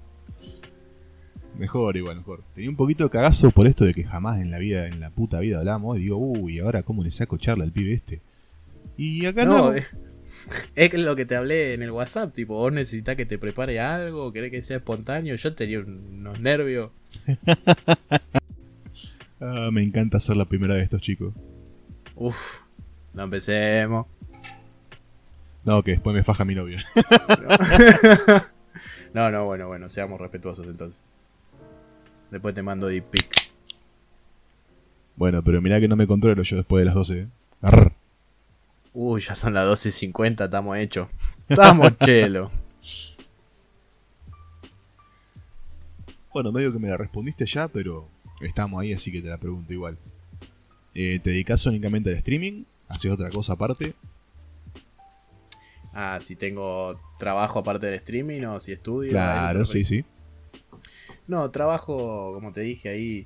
Mejor, igual, mejor. Tenía un poquito de cagazo por esto de que jamás en la vida, en la puta vida hablamos. Y digo, uy, ahora cómo le saco charla al pibe este. Y acá no. No, es, es lo que te hablé en el WhatsApp, tipo, vos necesitas que te prepare algo, querés que sea espontáneo. Yo tenía un- unos nervios. Ah, me encanta ser la primera de estos chicos. Uf, no empecemos. No, que después me faja mi novia. No, no, bueno, bueno, seamos respetuosos entonces. Después te mando deep pic. bueno, pero mirá que no me controlo yo después de las 12. ¿eh? Arr. Uy, ya son las 12.50, estamos hechos. Estamos chelo. Bueno, medio que me la respondiste ya, pero estamos ahí, así que te la pregunto igual. Eh, ¿Te dedicas únicamente al streaming? ¿Haces otra cosa aparte? Ah, si tengo trabajo aparte del streaming o si estudio. Claro, sí, sí. No, trabajo, como te dije ahí,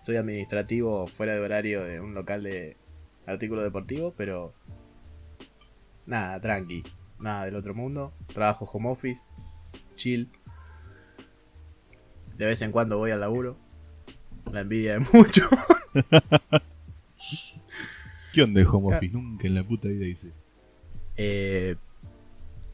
soy administrativo fuera de horario de un local de artículos deportivos, pero nada, tranqui, nada del otro mundo. Trabajo home office, chill. De vez en cuando voy al laburo. La envidia de mucho. ¿Qué onda el home office? Nunca en la puta vida hice. Eh,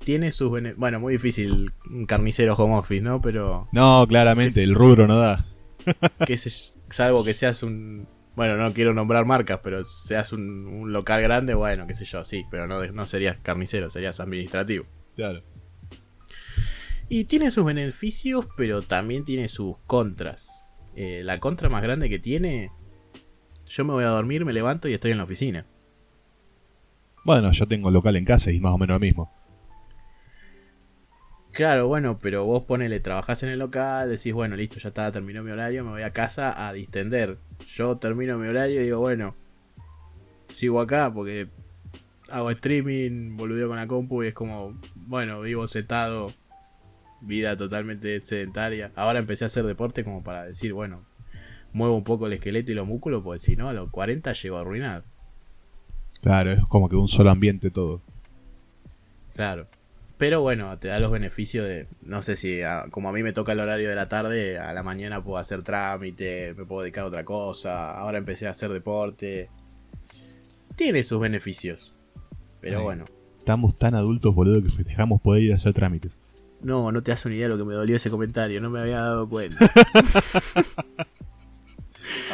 tiene sus bene- Bueno, muy difícil un carnicero home office, ¿no? Pero No, claramente, el rubro no da. que se- salvo que seas un bueno no quiero nombrar marcas pero seas un, un local grande bueno qué sé yo sí pero no, no serías carnicero serías administrativo Claro. Y tiene sus beneficios pero también tiene sus contras Eh, la contra más grande que tiene yo me voy a dormir me levanto y estoy en la oficina Bueno, yo tengo local en casa y más o menos lo mismo. Claro, bueno, pero vos ponele, trabajás en el local, decís, bueno, listo, ya está, terminó mi horario, me voy a casa a distender. Yo termino mi horario y digo, bueno, sigo acá porque hago streaming, boludeo con la compu y es como, bueno, vivo sentado, vida totalmente sedentaria. Ahora empecé a hacer deporte como para decir, bueno, muevo un poco el esqueleto y los músculos, porque si no, a los 40 llego a arruinar. Claro, es como que un solo ambiente todo. Claro. Pero bueno, te da los beneficios de, no sé si a- como a mí me toca el horario de la tarde, a la mañana puedo hacer trámite, me puedo dedicar a otra cosa, ahora empecé a hacer deporte. Tiene sus beneficios. Pero bueno, Estamos tan adultos, boludo, que festejamos poder ir a hacer trámites. No, no te das una idea de lo que me dolió ese comentario, no me había dado cuenta.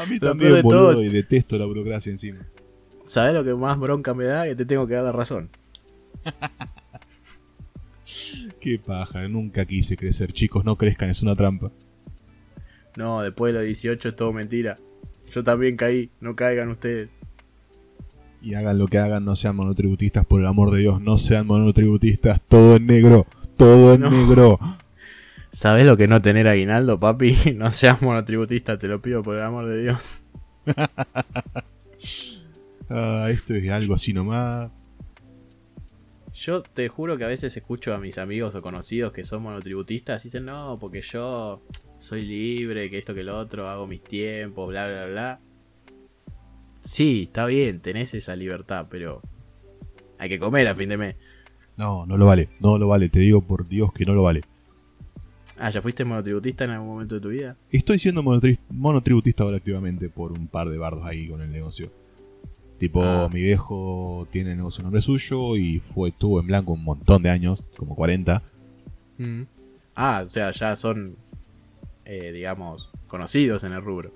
A mí Lo también, de boludo, todo es- y detesto la burocracia encima. ¿Sabes lo que más bronca me da? Que te tengo que dar la razón. Qué paja, nunca quise crecer. Chicos, no crezcan, es una trampa. No, después de los 18 es todo mentira. Yo también caí, no caigan ustedes. Y hagan lo que hagan, no sean monotributistas, por el amor de Dios, no sean monotributistas. Todo en negro, todo en No. negro. ¿Sabes lo que no tener aguinaldo, papi? No seas monotributista, te lo pido por el amor de Dios. Ah, esto es algo así nomás. Yo te juro que a veces escucho a mis amigos o conocidos que son monotributistas y dicen, no, porque yo soy libre, que esto que lo otro, hago mis tiempos, bla, bla, bla. Sí, está bien, tenés esa libertad, pero hay que comer a fin de mes. No, no lo vale, no lo vale, te digo por Dios que no lo vale. Ah, ¿ya fuiste monotributista en algún momento de tu vida? Estoy siendo monotri- monotributista ahora activamente por un par de bardos ahí con el negocio. Tipo, Ah. mi viejo tiene el negocio a nombre suyo y fue estuvo en blanco un montón de años, como 40. Ah, o sea, ya son, eh, digamos, conocidos en el rubro.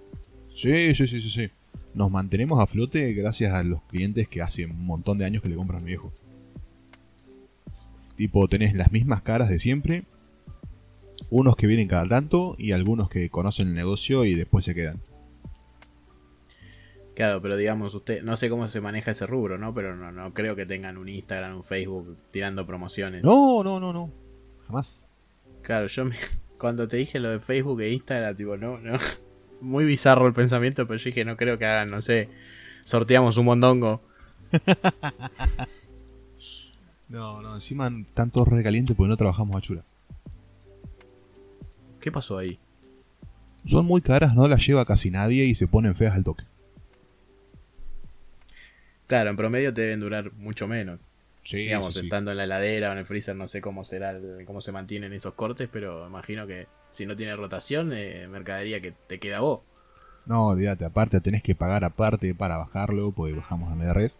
Sí, sí, sí, sí, sí. Nos mantenemos a flote gracias a los clientes que hace un montón de años que le compran a mi viejo. Tipo, tenés las mismas caras de siempre. Unos que vienen cada tanto y algunos que conocen el negocio y después se quedan. Claro, pero digamos, usted, no sé cómo se maneja ese rubro, ¿no? Pero no, no creo que tengan un Instagram, un Facebook tirando promociones. No, no, no, no. Jamás. Claro, yo me- cuando te dije lo de Facebook e Instagram, tipo, no, no. Muy bizarro el pensamiento, pero yo dije, no creo que hagan, no sé, sorteamos un mondongo. No, no, encima están todos recalientes porque no trabajamos a chura. ¿Qué pasó ahí? Son muy caras, no las lleva casi nadie y se ponen feas al toque. Claro, en promedio te deben durar mucho menos. Sí, digamos, sí, sí. estando en la heladera o en el freezer, no sé cómo será, el- cómo se mantienen esos cortes, pero imagino que si no tiene rotación, eh, mercadería que te queda vos. No, olvídate, aparte tenés que pagar aparte para bajarlo, porque bajamos a media red.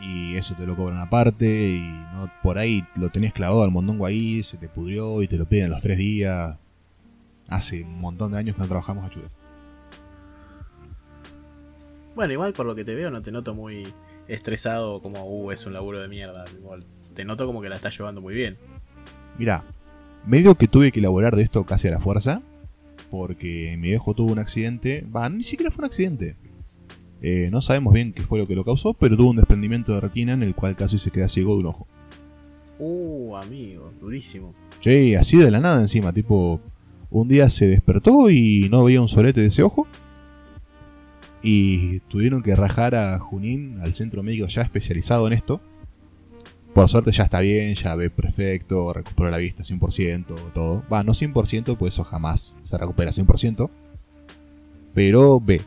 Y eso te lo cobran aparte, y no por ahí lo tenés clavado al mondongo ahí, se te pudrió y te lo piden los tres días. Hace un montón de años que no trabajamos a churas. Bueno, igual por lo que te veo no te noto muy estresado como, uh, es un laburo de mierda. Igual, te noto como que la estás llevando muy bien. Mirá, medio que tuve que elaborar de esto casi a la fuerza, porque mi viejo tuvo un accidente, va, ni siquiera fue un accidente. Eh, no sabemos bien qué fue lo que lo causó, pero tuvo un desprendimiento de retina en el cual casi se queda ciego de un ojo. Uh, amigo, durísimo. Che, así de la nada encima, tipo, un día se despertó y no veía un solete de ese ojo. Y tuvieron que rajar a Junín, al centro médico ya especializado en esto. Por suerte ya está bien, ya ve perfecto, recuperó la vista 100%, todo. Va, no 100%, pues eso jamás se recupera 100%. Pero ve,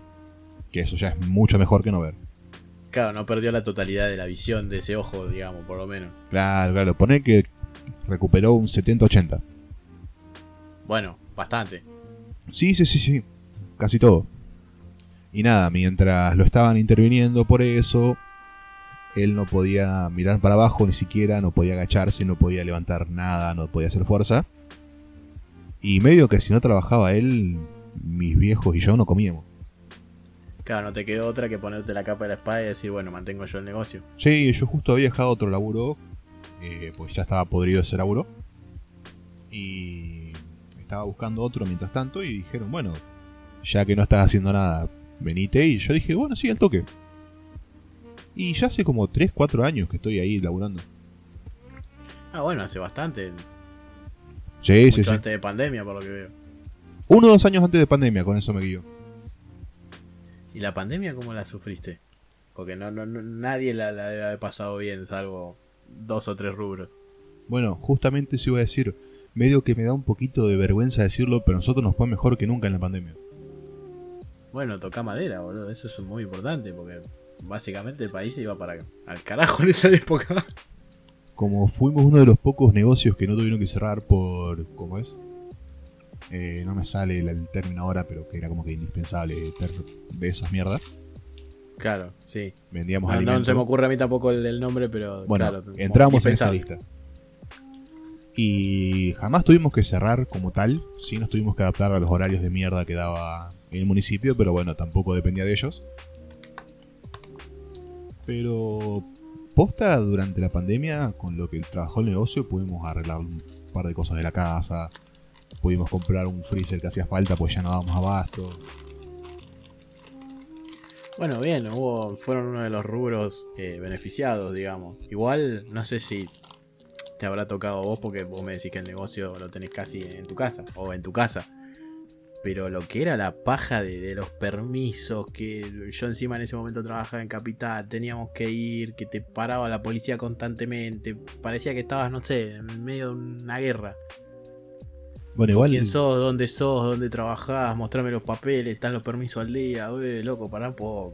que eso ya es mucho mejor que no ver. Claro, no perdió la totalidad de la visión de ese ojo, digamos, por lo menos. Claro, claro, poner que recuperó un 70-80. Bueno, bastante. Sí, sí, sí, sí. Casi todo. Y nada, mientras lo estaban interviniendo por eso, él no podía mirar para abajo ni siquiera, no podía agacharse, no podía levantar nada, no podía hacer fuerza. Y medio que si no trabajaba él, mis viejos y yo no comíamos. Claro, no te quedó otra que ponerte la capa de la espada y decir, bueno, mantengo yo el negocio. Sí, yo justo había dejado otro laburo, eh, pues ya estaba podrido ese laburo. Y estaba buscando otro mientras tanto y dijeron, bueno, ya que no estás haciendo nada, venite. Y yo dije, bueno, sí, al toque. Y ya hace como 3, 4 años que estoy ahí laburando. Ah, bueno, hace bastante. Sí, mucho sí, sí. antes de pandemia, por lo que veo. Uno o dos años antes de pandemia, con eso me guío. ¿Y la pandemia cómo la sufriste? Porque no, no, no- nadie la, la debe haber pasado bien, salvo dos o tres rubros. Bueno, justamente eso iba a decir. Medio que me da un poquito de vergüenza decirlo, pero a nosotros nos fue mejor que nunca en la pandemia. Bueno, toca madera, boludo. Eso es muy importante porque básicamente el país se iba para al carajo en esa época. como fuimos uno de los pocos negocios que no tuvieron que cerrar por. ¿Cómo es? Eh, no me sale el, el término ahora, pero que era como que indispensable de esas mierdas. Claro, sí. Vendíamos No, no alimentos. se me ocurre a mí tampoco el, el nombre, pero Bueno, claro, entramos en esa lista. Y jamás tuvimos que cerrar como tal. Sí nos tuvimos que adaptar a los horarios de mierda que daba el municipio, pero bueno, tampoco dependía de ellos. Pero posta durante la pandemia, con lo que trabajó el negocio, pudimos arreglar un par de cosas de la casa. Pudimos comprar un freezer que hacía falta, pues ya no dábamos abasto. Bueno, bien, hubo, fueron uno de los rubros eh, beneficiados, digamos. Igual, no sé si te habrá tocado vos, porque vos me decís que el negocio lo tenés casi en tu casa, o en tu casa. Pero lo que era la paja de los permisos, que yo encima en ese momento trabajaba en Capital, teníamos que ir, que te paraba la policía constantemente, parecía que estabas, no sé, en medio de una guerra. Bueno, igual. ¿Quién sos? ¿Dónde sos? ¿Dónde trabajás? Mostrame los papeles, están los permisos al día. Uy, loco, pará un poco.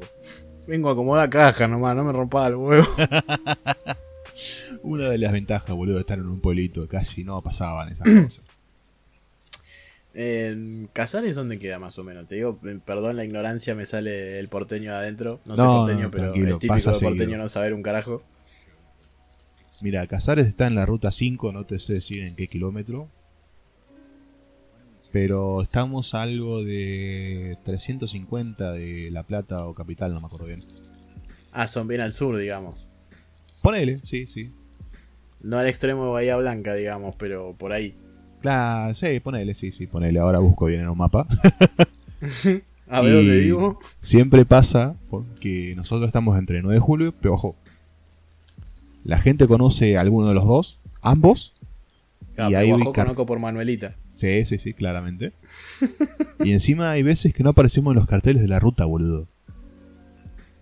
Vengo a acomodar caja nomás, no me rompa el huevo. Una de las ventajas, boludo, de estar en un pueblito. Casi no pasaban esas cosas. En Casares, ¿dónde queda más o menos? Te digo, eh, perdón la ignorancia, me sale el porteño de adentro. No, sé No, porteño, no, pero es típico de porteño seguido. no saber un carajo. Mira, Casares está en la ruta 5, no te sé decir en qué kilómetro. Pero estamos a algo de 350 de La Plata o Capital, no me acuerdo bien. Ah, son bien al sur, digamos. Ponele, sí, sí. No al extremo de Bahía Blanca, digamos, pero por ahí. Claro, sí, ponele, sí, sí, ponele. Ahora busco bien en un mapa. A ver dónde vivo. Siempre pasa porque nosotros estamos entre 9 de julio, pero ojo. La gente conoce a alguno de los dos, ambos, Y ahí conozco por Manuelita. Sí, sí, sí, claramente. y encima hay veces que no aparecemos en los carteles de la ruta, boludo.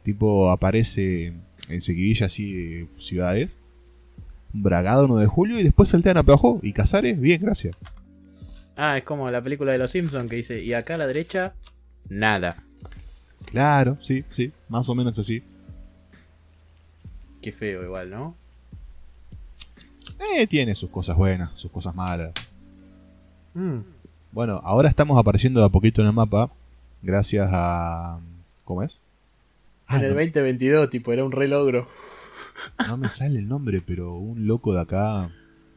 Tipo, aparece en seguidilla así de ciudades. Bragado 9 de julio y después saltean a Peajó. Y Casares, bien, gracias. Ah, es como la película de los Simpsons que dice, y acá a la derecha, nada. Claro, sí, sí, más o menos así. Qué feo igual, ¿no? Eh, tiene sus cosas buenas, sus cosas malas. Bueno, ahora estamos apareciendo de a poquito en el mapa. Gracias a. ¿Cómo es? Ah, en el no, 2022, tipo, era un relogro. no me sale el nombre, pero un loco de acá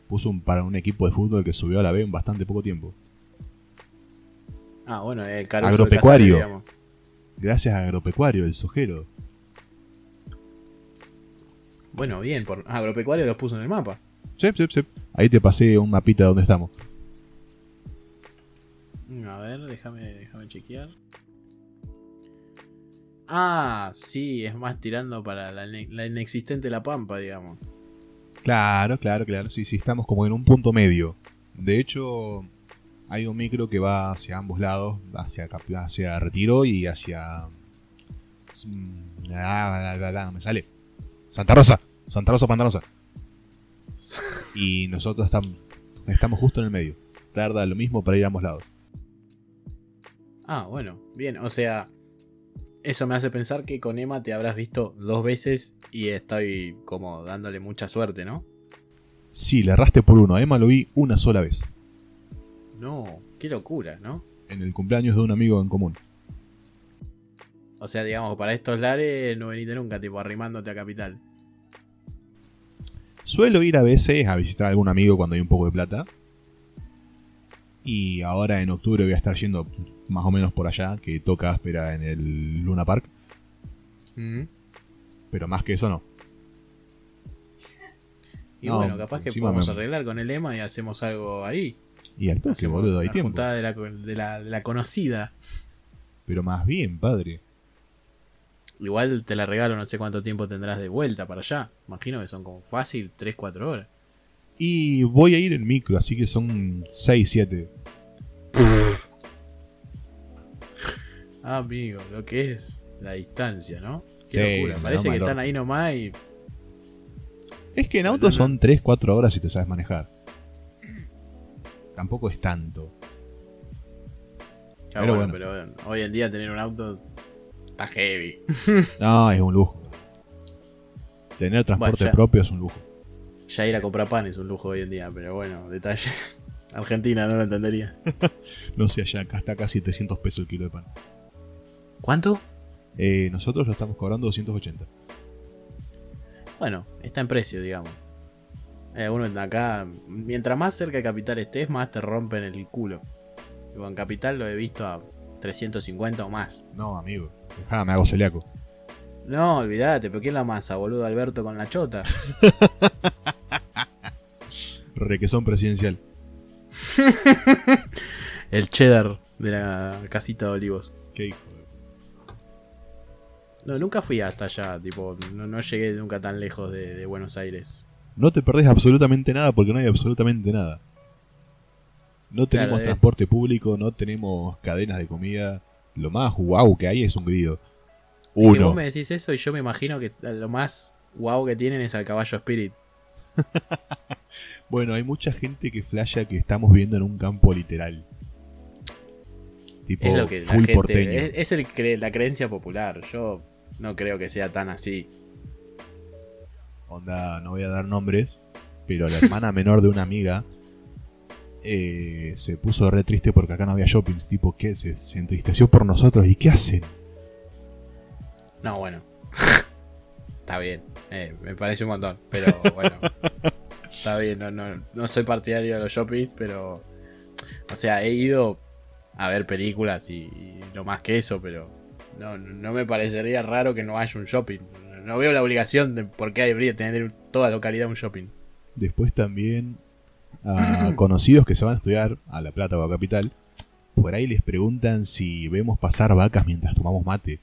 puso un, para un equipo de fútbol que subió a la B en bastante poco tiempo. Ah, bueno, el de Agropecuario. Digamos. Gracias a Agropecuario, el sojero. Bueno, bien, por Agropecuario los puso en el mapa. Sí, sí, sí. Ahí te pasé un mapita de donde estamos. A ver, déjame, déjame chequear. Ah, sí, es más tirando para la, ine- la inexistente La Pampa, digamos. Claro, claro, claro. Sí, sí, estamos como en un punto medio. De hecho, hay un micro que va hacia ambos lados, hacia, hacia Retiro y hacia... Mm, ah, ah, ah, ah, me sale. Santa Rosa. Santa Rosa Pantanosa. Y nosotros tam- estamos justo en el medio. Tarda lo mismo para ir a ambos lados. Ah, bueno, bien, o sea, eso me hace pensar que con Emma te habrás visto dos veces y estoy como dándole mucha suerte, ¿no? Sí, le erraste por uno. A Emma lo vi una sola vez. No, qué locura, ¿no? En el cumpleaños de un amigo en común. O sea, digamos, para estos lares no veniste nunca, tipo, arrimándote a Capital. Suelo ir a veces a visitar a algún amigo cuando hay un poco de plata. Y ahora en octubre voy a estar yendo más o menos por allá, que toca áspera en el Luna Park. Pero más que eso no. Y No, bueno, capaz que podemos me- arreglar con el Emma y hacemos algo ahí. Y al toque, boludo, hay tiempo. de la, de la- de la conocida. Pero más bien, padre. Igual te la regalo, no sé cuánto tiempo tendrás de vuelta para allá. Imagino que son como fácil 3-4 horas. Y voy a ir en micro, así que son 6, 7. Ah, amigo, lo que es la distancia, ¿no? Qué Sí, locura. Parece da que están ahí nomás y. Es que en No, auto no, son 3, 4 horas si te sabes manejar. Tampoco es tanto. Ya, Pero bueno, bueno. pero hoy en día tener un auto está heavy. No, es un lujo. Tener transporte ya. propio es un lujo. Ya ir a comprar pan es un lujo hoy en día, pero bueno, detalle. Argentina no lo entenderías. No sé, allá acá está casi 700 pesos el kilo de pan. ¿Cuánto? Eh, nosotros lo estamos cobrando 280. Bueno, está en precio, digamos. Hay algunos acá, mientras más cerca de Capital estés, más te rompen el culo. Tipo, en Capital lo he visto a 350 o más. No, amigo. Dejá, me hago celíaco. No, olvídate, pero ¿quién la masa, boludo? Alberto con la chota. Requesón presidencial. El cheddar de la casita de olivos. Qué hijo de... No, nunca fui hasta allá, tipo, no, no llegué nunca tan lejos de, de Buenos Aires. No te perdés absolutamente nada porque no hay absolutamente nada. No tenemos transporte público, no tenemos cadenas de comida. Lo más guau que hay es un grido. Que Uno. vos me decís eso y yo me imagino que lo más guau que tienen es al caballo Spirit. Bueno, hay mucha gente que flasha que estamos viviendo en un campo literal. Tipo, Es lo que la full gente. porteño. Es, es el cre- la creencia popular. Yo no creo que sea tan así. Onda, no voy a dar nombres, pero la hermana menor de una amiga eh, se puso re triste porque acá no había shoppings. Tipo, ¿qué? Se, se entristeció por nosotros. ¿Y qué hacen? No, bueno. Está bien. eh, me parece un montón. Pero bueno. está bien. No, no, no soy partidario de los shoppings, pero. O sea, he ido a ver películas y, y no más que eso, pero. No, no me parecería raro que no haya un shopping. No veo la obligación de por qué habría tener toda localidad un shopping. Después también a conocidos que se van a estudiar a La Plata o a Capital. Por ahí les preguntan si vemos pasar vacas mientras tomamos mate.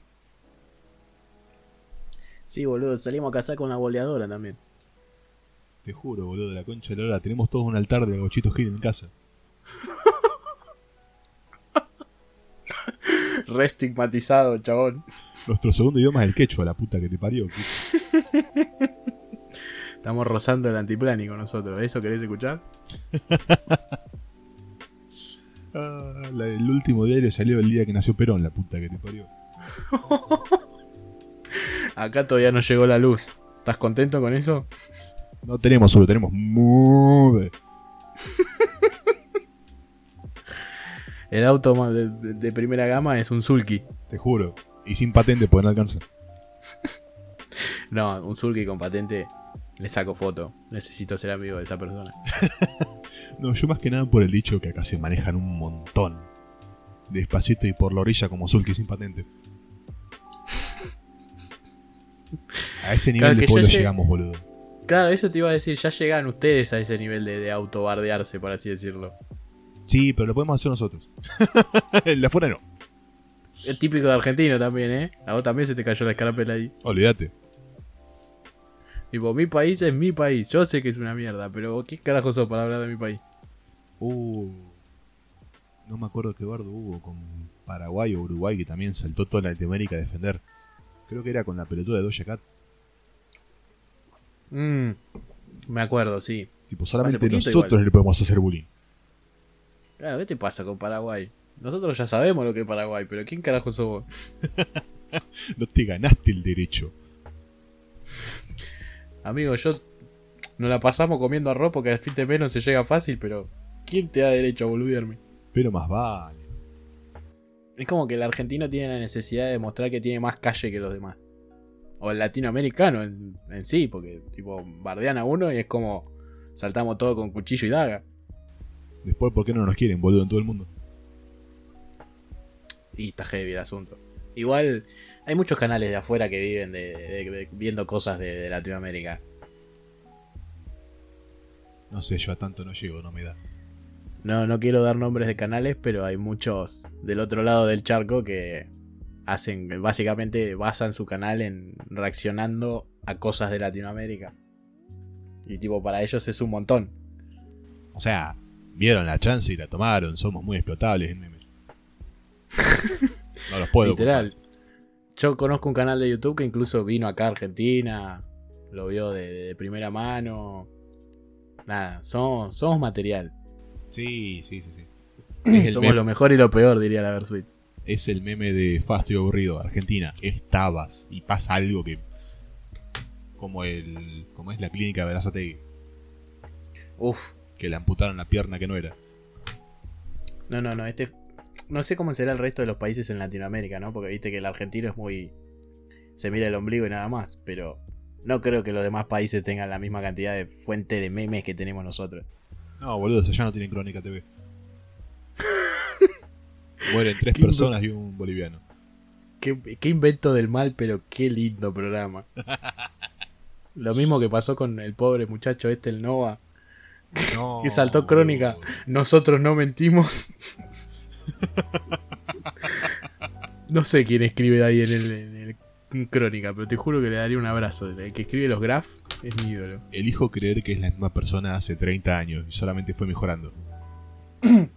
Sí, boludo, salimos a cazar con la boleadora también. Te juro, boludo, de la concha de la hora. Tenemos todos un altar de Gochito Gil en casa. Re estigmatizado, chabón. Nuestro segundo idioma es el quechua, la puta que te parió. Estamos rozando el antiplánico nosotros. ¿Eso querés escuchar? Ah, la- el último diario salió el día que nació Perón, la puta que te parió. Acá todavía no llegó la luz. ¿Estás contento con eso? No tenemos solo, tenemos Move. El auto de, de- de primera gama es un Sulky. Te juro. Y sin patente porque no alcanza. No, un Sulky con patente. Le saco foto. Necesito ser amigo de esa persona. No, yo más que nada por el dicho que acá se manejan un montón. Despacito y por la orilla como Zulki sin patente. A ese nivel Claro, de pueblo llegamos, boludo. Claro, eso te iba a decir. Ya llegan ustedes a ese nivel de, de autobardearse, por así decirlo. Sí, pero lo podemos hacer nosotros. el de afuera no. Es típico de argentino también, ¿eh? A vos también se te cayó la escarapela ahí. Olvídate. Tipo, mi país es mi país. Yo sé que es una mierda, pero ¿qué carajo sos para hablar de mi país? Uh, no me acuerdo qué bardo hubo con Paraguay o Uruguay que también saltó toda Latinoamérica a defender. Creo que era con la pelotuda de Doja Cat. Mm, me acuerdo, sí. Tipo, solamente nosotros igual. le podemos hacer bullying. Claro, ¿qué te pasa con Paraguay? Nosotros ya sabemos lo que es Paraguay, pero ¿quién carajo sos vos? No te ganaste el derecho. Amigo, yo nos la pasamos comiendo arroz porque al fin de menos se llega fácil, pero ¿quién te da derecho a boludearme? Pero más vale. Es como que el argentino tiene la necesidad de demostrar que tiene más calle que los demás. O el latinoamericano en, en sí, porque tipo bardean a uno y es como saltamos todo con cuchillo y daga. Después, ¿por qué no nos quieren, boludo, en todo el mundo? Y está heavy el asunto. Igual hay muchos canales de afuera que viven de, de- de- viendo cosas de, de Latinoamérica. No sé, yo a tanto no llego, no me da. No, no quiero dar nombres de canales, pero hay muchos del otro lado del charco que hacen, básicamente basan su canal en reaccionando a cosas de Latinoamérica. Y tipo, para ellos es un montón. O sea, vieron la chance y la tomaron. Somos muy explotables en memes. No los puedo. Literal. Yo conozco un canal de YouTube que incluso vino acá a Argentina, lo vio de, de primera mano. Nada, somos, somos material. Sí, sí, sí, sí. Somos lo mejor y lo peor, diría la Versuit. es el meme de Fasto y Aburrido. Argentina, estabas y pasa algo que. Como el. Como es la clínica de Berazategui. Uf, Que le amputaron la pierna que no era. No, no, no, este. No sé cómo será el resto de los países en Latinoamérica, ¿no? Porque viste que el argentino es muy. Se mira el ombligo y nada más. Pero no creo que los demás países tengan la misma cantidad de fuente de memes que tenemos nosotros. No, boludo, allá no tienen crónica TV. Mueren tres personas y un boliviano. Qué, qué invento del mal, pero qué lindo programa. Lo mismo que pasó con el pobre muchacho este, el Nova. No, Que saltó crónica. boludo. Nosotros no mentimos. No sé quién escribe ahí en el, en el- en crónica, pero te juro que le daría un abrazo. El que escribe los graph es mi ídolo. Elijo creer que es la misma persona hace 30 años y solamente fue mejorando.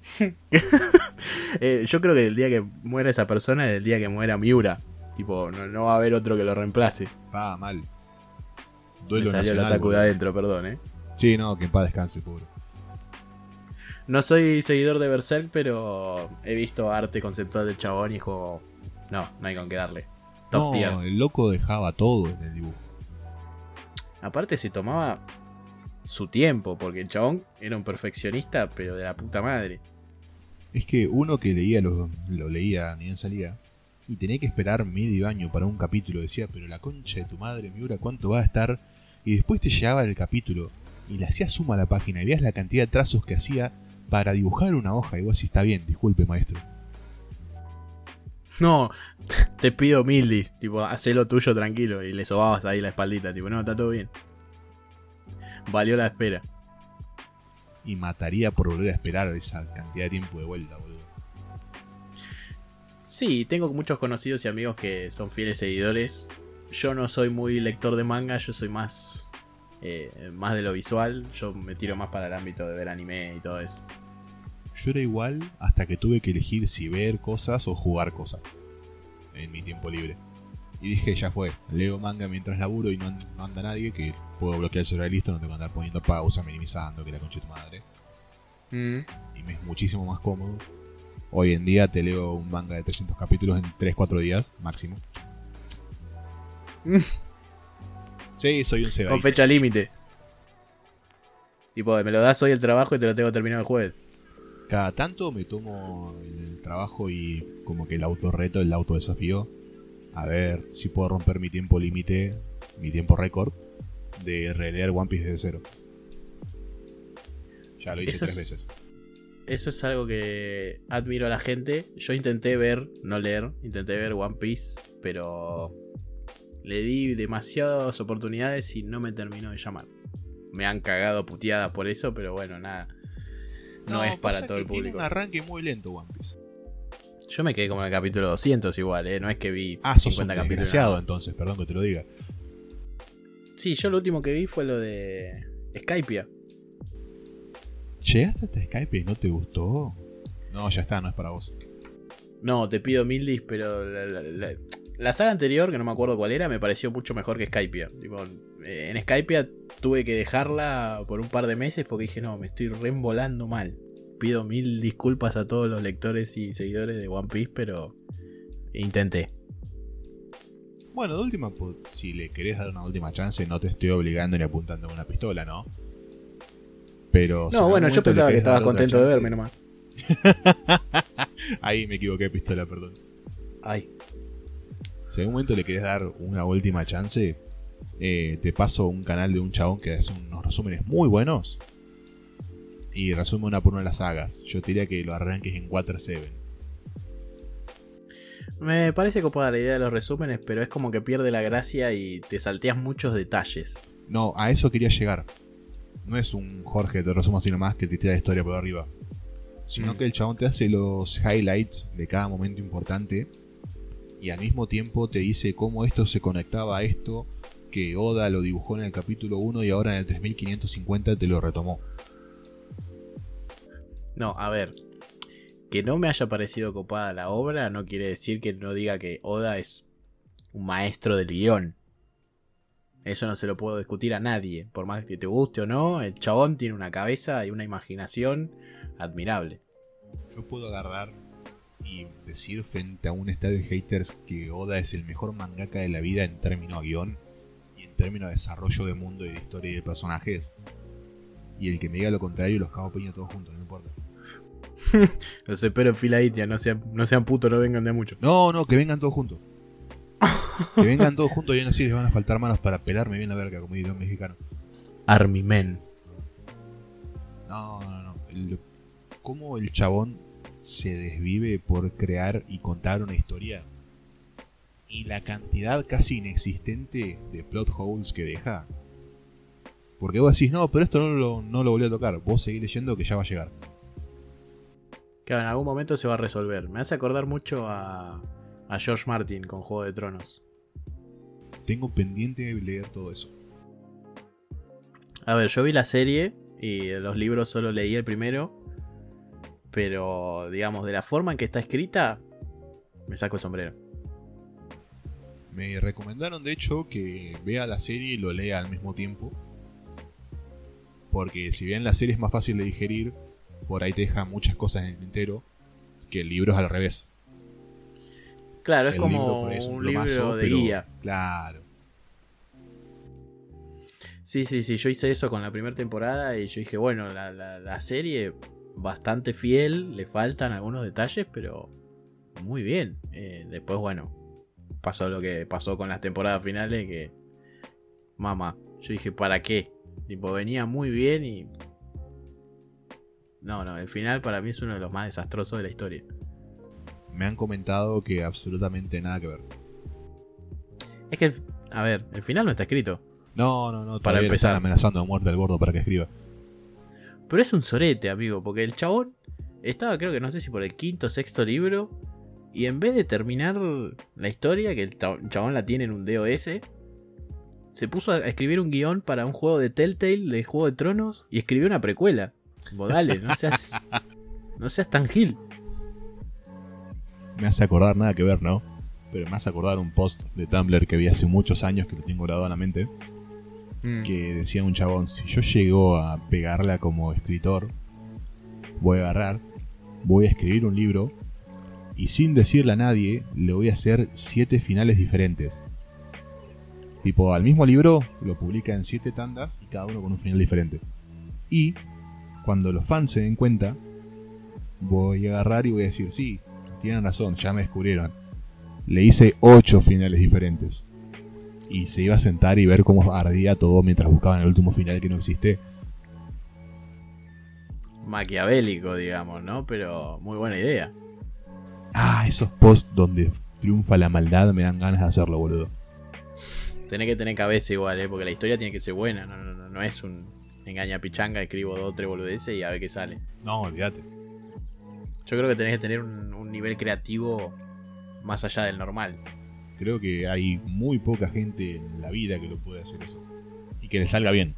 Eh, yo creo que el día que muera esa persona es el día que muera Miura. Tipo, no, no va a haber otro que lo reemplace. Va mal. Me Duelo salió el nacional, ataque de adentro, perdón, eh. Sí, no, que en paz descanse, pobre. No soy seguidor de Berserk, pero he visto arte conceptual del chabón y es como. No, no hay con qué darle. Top No, tier. el loco dejaba todo en el dibujo. Aparte se tomaba su tiempo, porque el chabón era un perfeccionista, pero de la puta madre. Es que uno que leía lo, lo leía, ni bien salía, y tenía que esperar medio año para un capítulo. Decía, pero la concha de tu madre, Miura, ¿cuánto va a estar? Y después te llegaba el capítulo y le hacías suma a la página y veías la cantidad de trazos que hacía para dibujar una hoja. Y vos decís, está bien, disculpe, maestro. No, te pido mildis, tipo, hacé lo tuyo tranquilo. Y le sobabas ahí la espaldita, tipo, no, está todo bien. Valió la espera. Y mataría por volver a esperar esa cantidad de tiempo de vuelta, boludo. Sí, tengo muchos conocidos y amigos que son fieles seguidores. Yo no soy muy lector de manga, yo soy más eh, más de lo visual. Yo me tiro más para el ámbito de ver anime y todo eso. Yo era igual hasta que tuve que elegir si ver cosas o jugar cosas en mi tiempo libre. Y dije, ya fue, leo manga mientras laburo y no, no anda nadie, que puedo bloquear el celular listo, no tengo que andar poniendo pausa, minimizando, que la concha de tu madre. Mm. Y me es muchísimo más cómodo. Hoy en día te leo un manga de 300 capítulos en 3-4 días, máximo. sí, soy un Seba. Con fecha límite. Tipo, me lo das hoy el trabajo y te lo tengo terminado el jueves. Cada tanto me tomo el trabajo y como que el autorreto, el autodesafío. A ver si puedo romper mi tiempo límite, mi tiempo récord, de releer One Piece desde cero. Ya lo hice Eso tres es- veces. Eso es algo que admiro a la gente. Yo intenté ver, no leer, intenté ver One Piece, pero le di demasiadas oportunidades y no me terminó de llamar. Me han cagado puteadas por eso, pero bueno, nada. No, es para todo que el Tiene público. un arranque muy lento One Piece. Yo me quedé como en el capítulo 200 igual, ¿eh? No es que vi Ah, sos un 50 capítulos. desgraciado nada. entonces, perdón que te lo diga. Sí, yo lo último que vi fue lo de Skypia. ¿Llegaste hasta Skype y no te gustó? No, ya está, no es para vos. No, te pido mil dis, pero la, la- la- la saga anterior, que no me acuerdo cuál era, me pareció mucho mejor que Skypia. Tipo, eh, en Skypia tuve que dejarla por un par de meses porque dije, no, me estoy reembolando mal. Pido mil disculpas a todos los lectores y seguidores de One Piece, pero intenté. Bueno, de última, pues, si le querés dar una última chance, no te estoy obligando ni apuntando con una pistola, ¿no? Pero. No, bueno, yo pensaba que estabas contento de verme nomás. Ahí me equivoqué, pistola, perdón. Ay, Si en algún momento le querés dar una última chance, eh, te paso un canal de un chabón que hace unos resúmenes muy buenos. Y resume una por una de las sagas. Yo te diría que lo arranques en Water 7. me parece copada la idea de los resúmenes, pero es como que pierde la gracia y te salteas muchos detalles. No, a eso quería llegar. No es un Jorge, te resumo así nomás, que te tira la historia por arriba. Sino Mm. que el chabón te hace los highlights de cada momento importante. Y al mismo tiempo te dice cómo esto se conectaba a esto. Que Oda lo dibujó en el capítulo 1 y ahora en el 3550 te lo retomó. No, a ver. Que no me haya parecido copada la obra no quiere decir que no diga que Oda es un maestro del guion. Eso no se lo puedo discutir a nadie. Por más que te guste o no, el chabón tiene una cabeza y una imaginación admirable. Yo puedo agarrar y decir frente a un estadio de haters que Oda es el mejor mangaka de la vida en términos de guion y en términos de desarrollo de mundo y de historia y de personajes. Y el que me diga lo contrario los cago piña todos juntos, no importa. Los espero en fila india, no sean, no sean putos, no vengan de mucho. No, no, que vengan todos juntos. que vengan todos juntos y aún así les van a faltar manos para pelarme bien la verga, como diría un mexicano. Army Men. No, no, no. El- cómo el chabón se desvive por crear y contar una historia. Y la cantidad casi inexistente de plot holes que deja. Porque vos decís, no, pero esto no lo, no lo volví a tocar. Vos seguís leyendo que ya va a llegar. Claro, en algún momento se va a resolver. Me hace acordar mucho a, a George Martin con Juego de Tronos. Tengo pendiente de leer todo eso. A ver, yo vi la serie y los libros solo leí el primero. Pero, digamos, de la forma en que está escrita, me saco el sombrero. Me recomendaron, de hecho, que vea la serie y lo lea al mismo tiempo. Porque si bien la serie es más fácil de digerir, por ahí te deja muchas cosas en el tintero, que el libro es al revés. Claro, es El como por ahí es un plomazo, libro de pero- guía. Claro. Sí, sí, sí, yo hice eso con la primera temporada y yo dije, bueno, la, la- la serie bastante fiel, le faltan algunos detalles, pero muy bien. Eh, después, bueno, pasó lo que pasó con las temporadas finales que... Mamá, yo dije, ¿para qué? Tipo, venía muy bien y... No, no, el final para mí es uno de los más desastrosos de la historia. Me han comentado que absolutamente nada que ver. Es que, el- a ver, el final no está escrito. No, no, no, Para empezar. están amenazando de muerte al gordo para que escriba. Pero es un sorete, amigo, porque el chabón estaba, creo que no sé si por el quinto o sexto libro, y en vez de terminar la historia, que el cha- chabón la tiene en un DOS, se puso a escribir un guion para un juego de Telltale, de Juego de Tronos, y escribió una precuela. Vos dale, no seas. no seas tan gil. Me hace acordar, nada que ver, ¿no? Pero me hace acordar un post de Tumblr que vi hace muchos años que lo tengo grabado en la mente. Mm. Que decía un chabón: si yo llego a pegarla como escritor, voy a agarrar, voy a escribir un libro y sin decirle a nadie le voy a hacer siete finales diferentes. Tipo, al mismo libro lo publica en siete tandas y cada uno con un final diferente. Y cuando los fans se den cuenta, voy a agarrar y voy a decir, sí, tienen razón, ya me descubrieron. Le hice ocho finales diferentes. Y se iba a sentar y ver cómo ardía todo mientras buscaban el último final que no existe. Maquiavélico, digamos, ¿no? Pero muy buena idea. Ah, esos posts donde triunfa la maldad me dan ganas de hacerlo, boludo. Tenés que tener cabeza igual, ¿eh? Porque la historia tiene que ser buena. No, no, no, no es un engaña pichanga, escribo dos o tres boludeces y a ver qué sale. No, olvídate. Yo creo que tenés que tener un, un nivel creativo más allá del normal. Creo que hay muy poca gente en la vida que lo puede hacer eso. Y que le salga bien.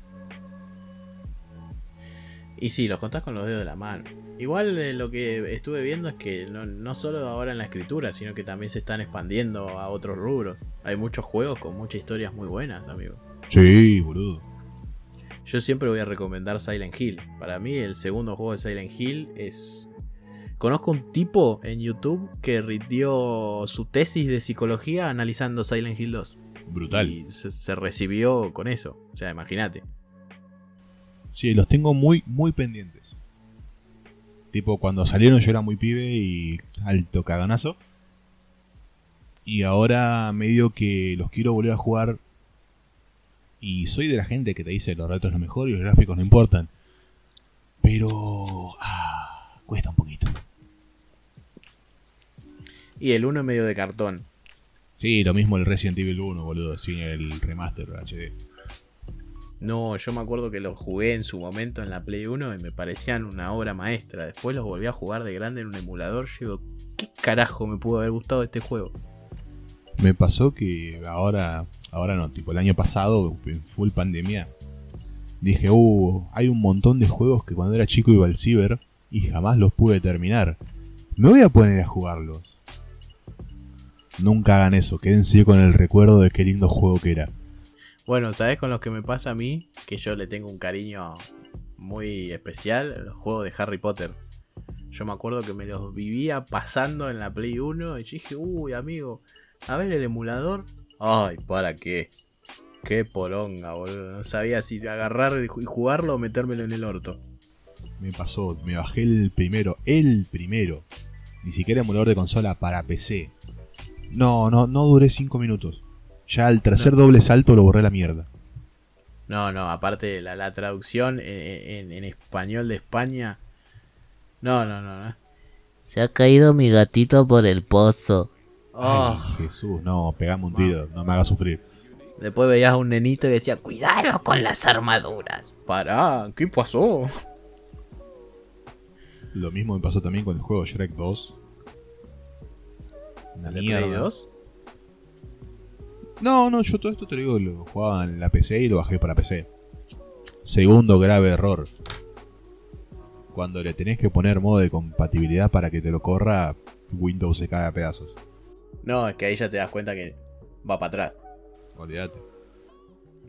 Y sí, los contás con los dedos de la mano. Igual eh, lo que estuve viendo es que no, no solo ahora en la escritura, sino que también se están expandiendo a otros rubros. Hay muchos juegos con muchas historias muy buenas, amigo. Sí, boludo. Yo siempre voy a recomendar Silent Hill. Para mí el segundo juego de Silent Hill es... Conozco un tipo en YouTube que rindió su tesis de psicología analizando Silent Hill 2. Brutal. Y se, se recibió con eso. O sea, imagínate. Sí, los tengo muy, muy pendientes. Tipo, cuando salieron yo era muy pibe y alto caganazo. Y ahora medio que los quiero volver a jugar. Y soy de la gente que te dice los retos no mejor y los gráficos no importan. Pero... Ah, cuesta un poquito. Y el 1 es medio de cartón. Sí, lo mismo el Resident Evil 1, boludo, sin el remaster HD. No, yo me acuerdo que los jugué en su momento en la Play 1 y me parecían una obra maestra. Después los volví a jugar de grande en un emulador. Yo digo, ¿qué carajo me pudo haber gustado este juego? Me pasó que ahora, ahora no, tipo el año pasado, en full pandemia, dije, uh, hay un montón de juegos que cuando era chico iba al ciber y jamás los pude terminar. Me voy a poner a jugarlos. Nunca hagan eso, quédense con el recuerdo de qué lindo juego que era. Bueno, ¿sabes con los que me pasa a mí? Que yo le tengo un cariño muy especial. Los juegos de Harry Potter. Yo me acuerdo que me los vivía pasando en la Play 1 y dije, uy, amigo, a ver el emulador. Ay, ¿para qué? Qué poronga, boludo. No sabía si agarrar y jugarlo o metérmelo en el orto. Me pasó, me bajé el primero, el primero. Ni siquiera emulador de consola para PC. No, no, no duré 5 minutos. Ya al tercer doble salto lo borré la mierda. No, no, aparte la, la traducción en, en- en español de España. No, no, no, no. Se ha caído mi gatito por el pozo. Oh, Ay, Jesús, no, pegame un tiro, no me hagas sufrir. Después veías a un nenito y decía, cuidado con las armaduras. Pará, ¿qué pasó? Lo mismo me pasó también con el juego Shrek 2. Una ¿De Play mierda. 2? No, no, yo todo esto te lo digo, lo jugaba en la PC y lo bajé para PC. Segundo grave error. Cuando le tenés que poner modo de compatibilidad para que te lo corra, Windows se cae a pedazos. No, es que ahí ya te das cuenta que va para atrás. Olvídate.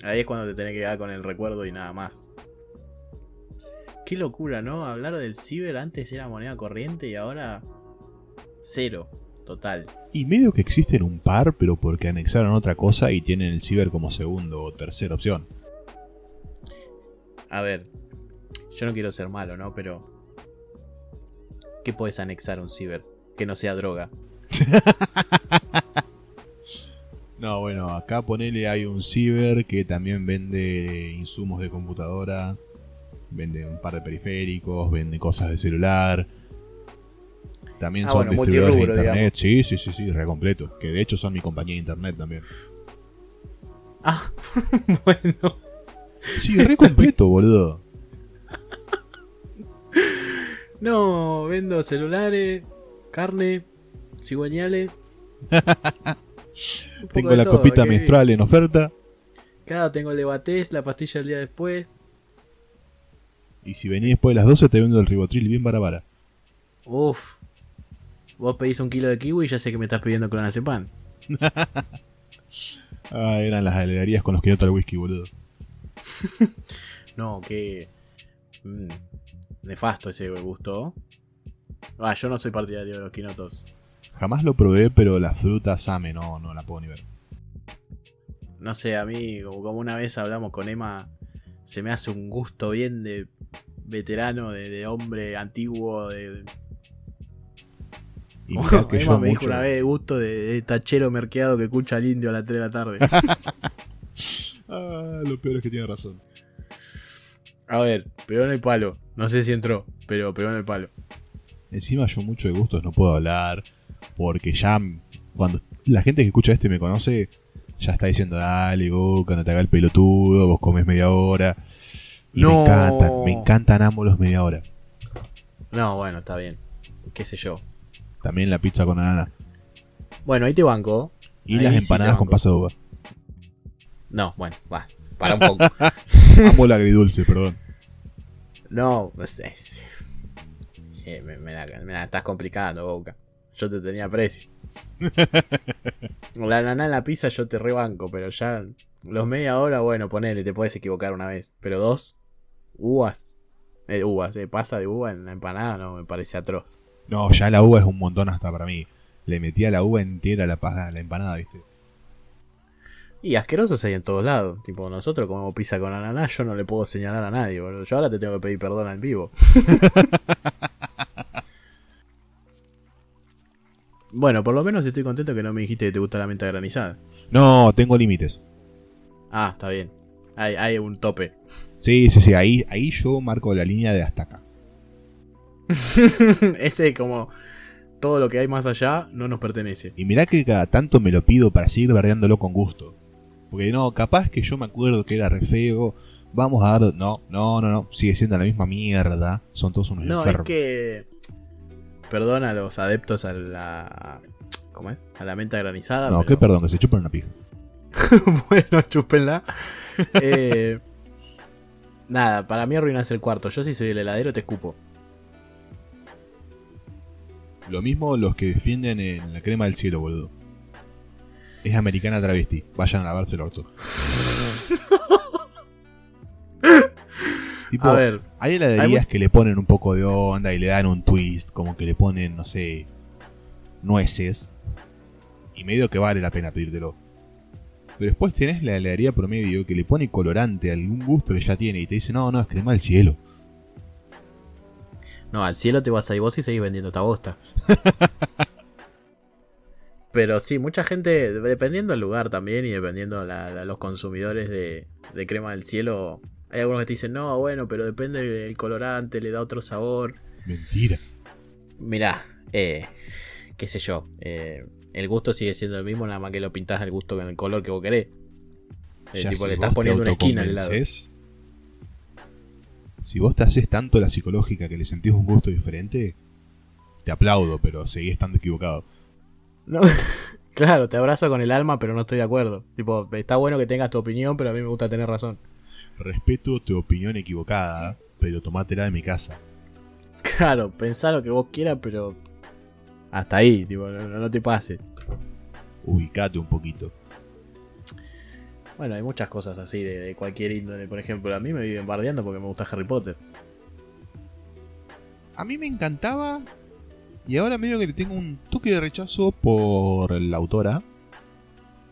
Ahí es cuando te tenés que quedar con el recuerdo y nada más. Qué locura, ¿no? Hablar del ciber antes era moneda corriente y ahora cero, total. Y medio que existen un par, pero porque anexaron otra cosa y tienen el ciber como segundo o tercera opción. A ver, yo no quiero ser malo, ¿no? Pero... ¿Qué puedes anexar a un ciber? Que no sea droga. No, bueno, acá ponele hay un ciber que también vende insumos de computadora, vende un par de periféricos, vende cosas de celular. También Ah, son bueno, distribuidores de internet. Sí, sí, sí, sí, re completo. Que de hecho son mi compañía de internet también. Ah, bueno. Sí, re completo, boludo. No, vendo celulares, carne, cigüeñales. Tengo la todo, copita menstrual en oferta. Claro, tengo el Levatés, la pastilla el día después. Y si venís después de las 12 te vendo el ribotril bien barabara. Uf. Vos pedís un kilo de kiwi y ya sé que me estás pidiendo clonazepam. Ah, eran las alegarías con los que nota el whisky, boludo. No, que. mm, nefasto ese gusto. Ah, yo no soy partidario de los quinotos. Jamás lo probé, pero la fruta same, no, no la puedo ni ver. No sé, a mí, como una vez hablamos con Emma, se me hace un gusto bien de veterano, de, de hombre antiguo, de... Y que yo me dijo mucho- una vez gusto de, de tachero merqueado que escucha al indio a las 3 de la tarde. Ah, lo peor es que tiene razón. a ver, pegó en el palo. No sé si entró, pero pegó en el palo. Encima yo mucho de gustos no puedo hablar, porque ya cuando la gente que escucha esto y me conoce, ya está diciendo, dale, go, cuando te haga el pelotudo, vos comes media hora. Y me No. encantan, me encantan ambos los media hora. No, bueno, está bien. Qué sé yo. También la pizza con anana. Bueno, ahí te banco. Y Ahí las empanadas con paso de uva. No, bueno, va. Para un poco. Amo el agridulce, perdón. No, es- es- me, me la, me la estás complicando, Boca. Yo te tenía precio. la nana en la pizza yo te rebanco, pero ya los media hora, bueno, ponele, te puedes equivocar una vez. Pero dos, uvas. Eh, uvas, eh, pasa de uva en la empanada, no, me parece atroz. No, ya la uva es un montón hasta para mí. Le metía la uva entera a la, a la empanada, ¿viste? Y asquerosos hay en todos lados. Tipo, nosotros comemos pizza con ananá, yo no le puedo señalar a nadie, boludo. Yo ahora te tengo que pedir perdón en vivo. bueno, por lo menos estoy contento que no me dijiste que te gusta la menta granizada. No, tengo límites. Ah, está bien. Hay, hay un tope. Sí, sí, sí, ahí, ahí yo marco la línea de hasta acá. Ese como todo lo que hay más allá no nos pertenece. Y mirá que cada tanto me lo pido para seguir bardeándolo con gusto. Porque no, capaz que yo me acuerdo que era re feo. Vamos a dar. No, no, no, no. Sigue siendo la misma mierda. Son todos unos No, es enfermos. que perdona a los adeptos a la ¿cómo es? A la menta granizada. No, pero- que perdón, que se chupan una pija. bueno, chúpenla. Eh, nada, para mí arruinas el cuarto. Yo si soy el heladero te escupo. Lo mismo los que defienden en la crema del cielo, boludo. Es americana travesti. Vayan a lavarse el orto. Tipo, A ver, hay heladerías hay que le ponen un poco de onda y le dan un twist, como que le ponen, no sé, nueces. Y medio que vale la pena pedírtelo. Pero después tenés la heladería promedio que le pone colorante a algún gusto que ya tiene y te dice, no, no, es crema del cielo. No, al cielo te vas a ir vos y seguís vendiendo esta bosta. Pero sí, mucha gente, dependiendo del lugar también y dependiendo la, la- los consumidores de, de crema del cielo, hay algunos que te dicen, no, bueno, pero depende del colorante, le da otro sabor. Mentira. Mirá, eh, qué sé yo, eh, el gusto sigue siendo el mismo, nada más que lo pintás el gusto con el color que vos querés. Eh, Ya tipo, si le estás poniendo una esquina al lado. Si vos te haces tanto la psicológica que le sentís un gusto diferente, te aplaudo, pero seguís estando equivocado. No, claro, te abrazo con el alma, pero no estoy de acuerdo. Tipo, está bueno que tengas tu opinión, pero a mí me gusta tener razón. Respeto tu opinión equivocada, pero tomátela de mi casa. Claro, pensá lo que vos quieras, pero hasta ahí, tipo, no, no te pases. Ubicate un poquito. Bueno, hay muchas cosas así de, de cualquier índole. Por ejemplo, a mí me viven bardeando porque me gusta Harry Potter. A mí me encantaba y ahora medio que le tengo un toque de rechazo por la autora.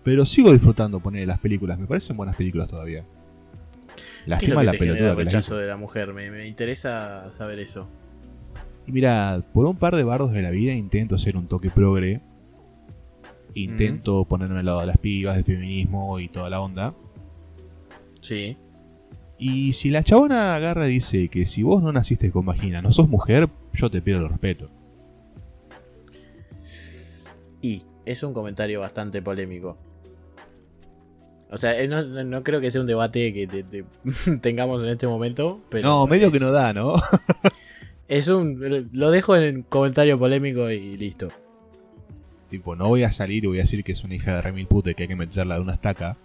Pero sigo disfrutando poner las películas, me parecen buenas películas todavía. ¿Qué es lo Lástima que la pelotuda el las rechazo de la mujer? Me, me interesa saber eso. Y mira, por un par de bardos de la vida intento hacer un toque progre. Intento ponerme al lado de las pibas, del feminismo y toda la onda. Sí. Y si la chabona agarra y dice que si vos no naciste con vagina, no sos mujer, yo te pido el respeto. Y es un comentario bastante polémico. O sea, eh, no, no- no creo que sea un debate que te- te- tengamos en este momento. Pero no, medio es- que no da, ¿no? Es un. Lo dejo en el comentario polémico y listo. Tipo, no voy a salir y voy a decir que es una hija de remil puta y que hay que meterla de una estaca.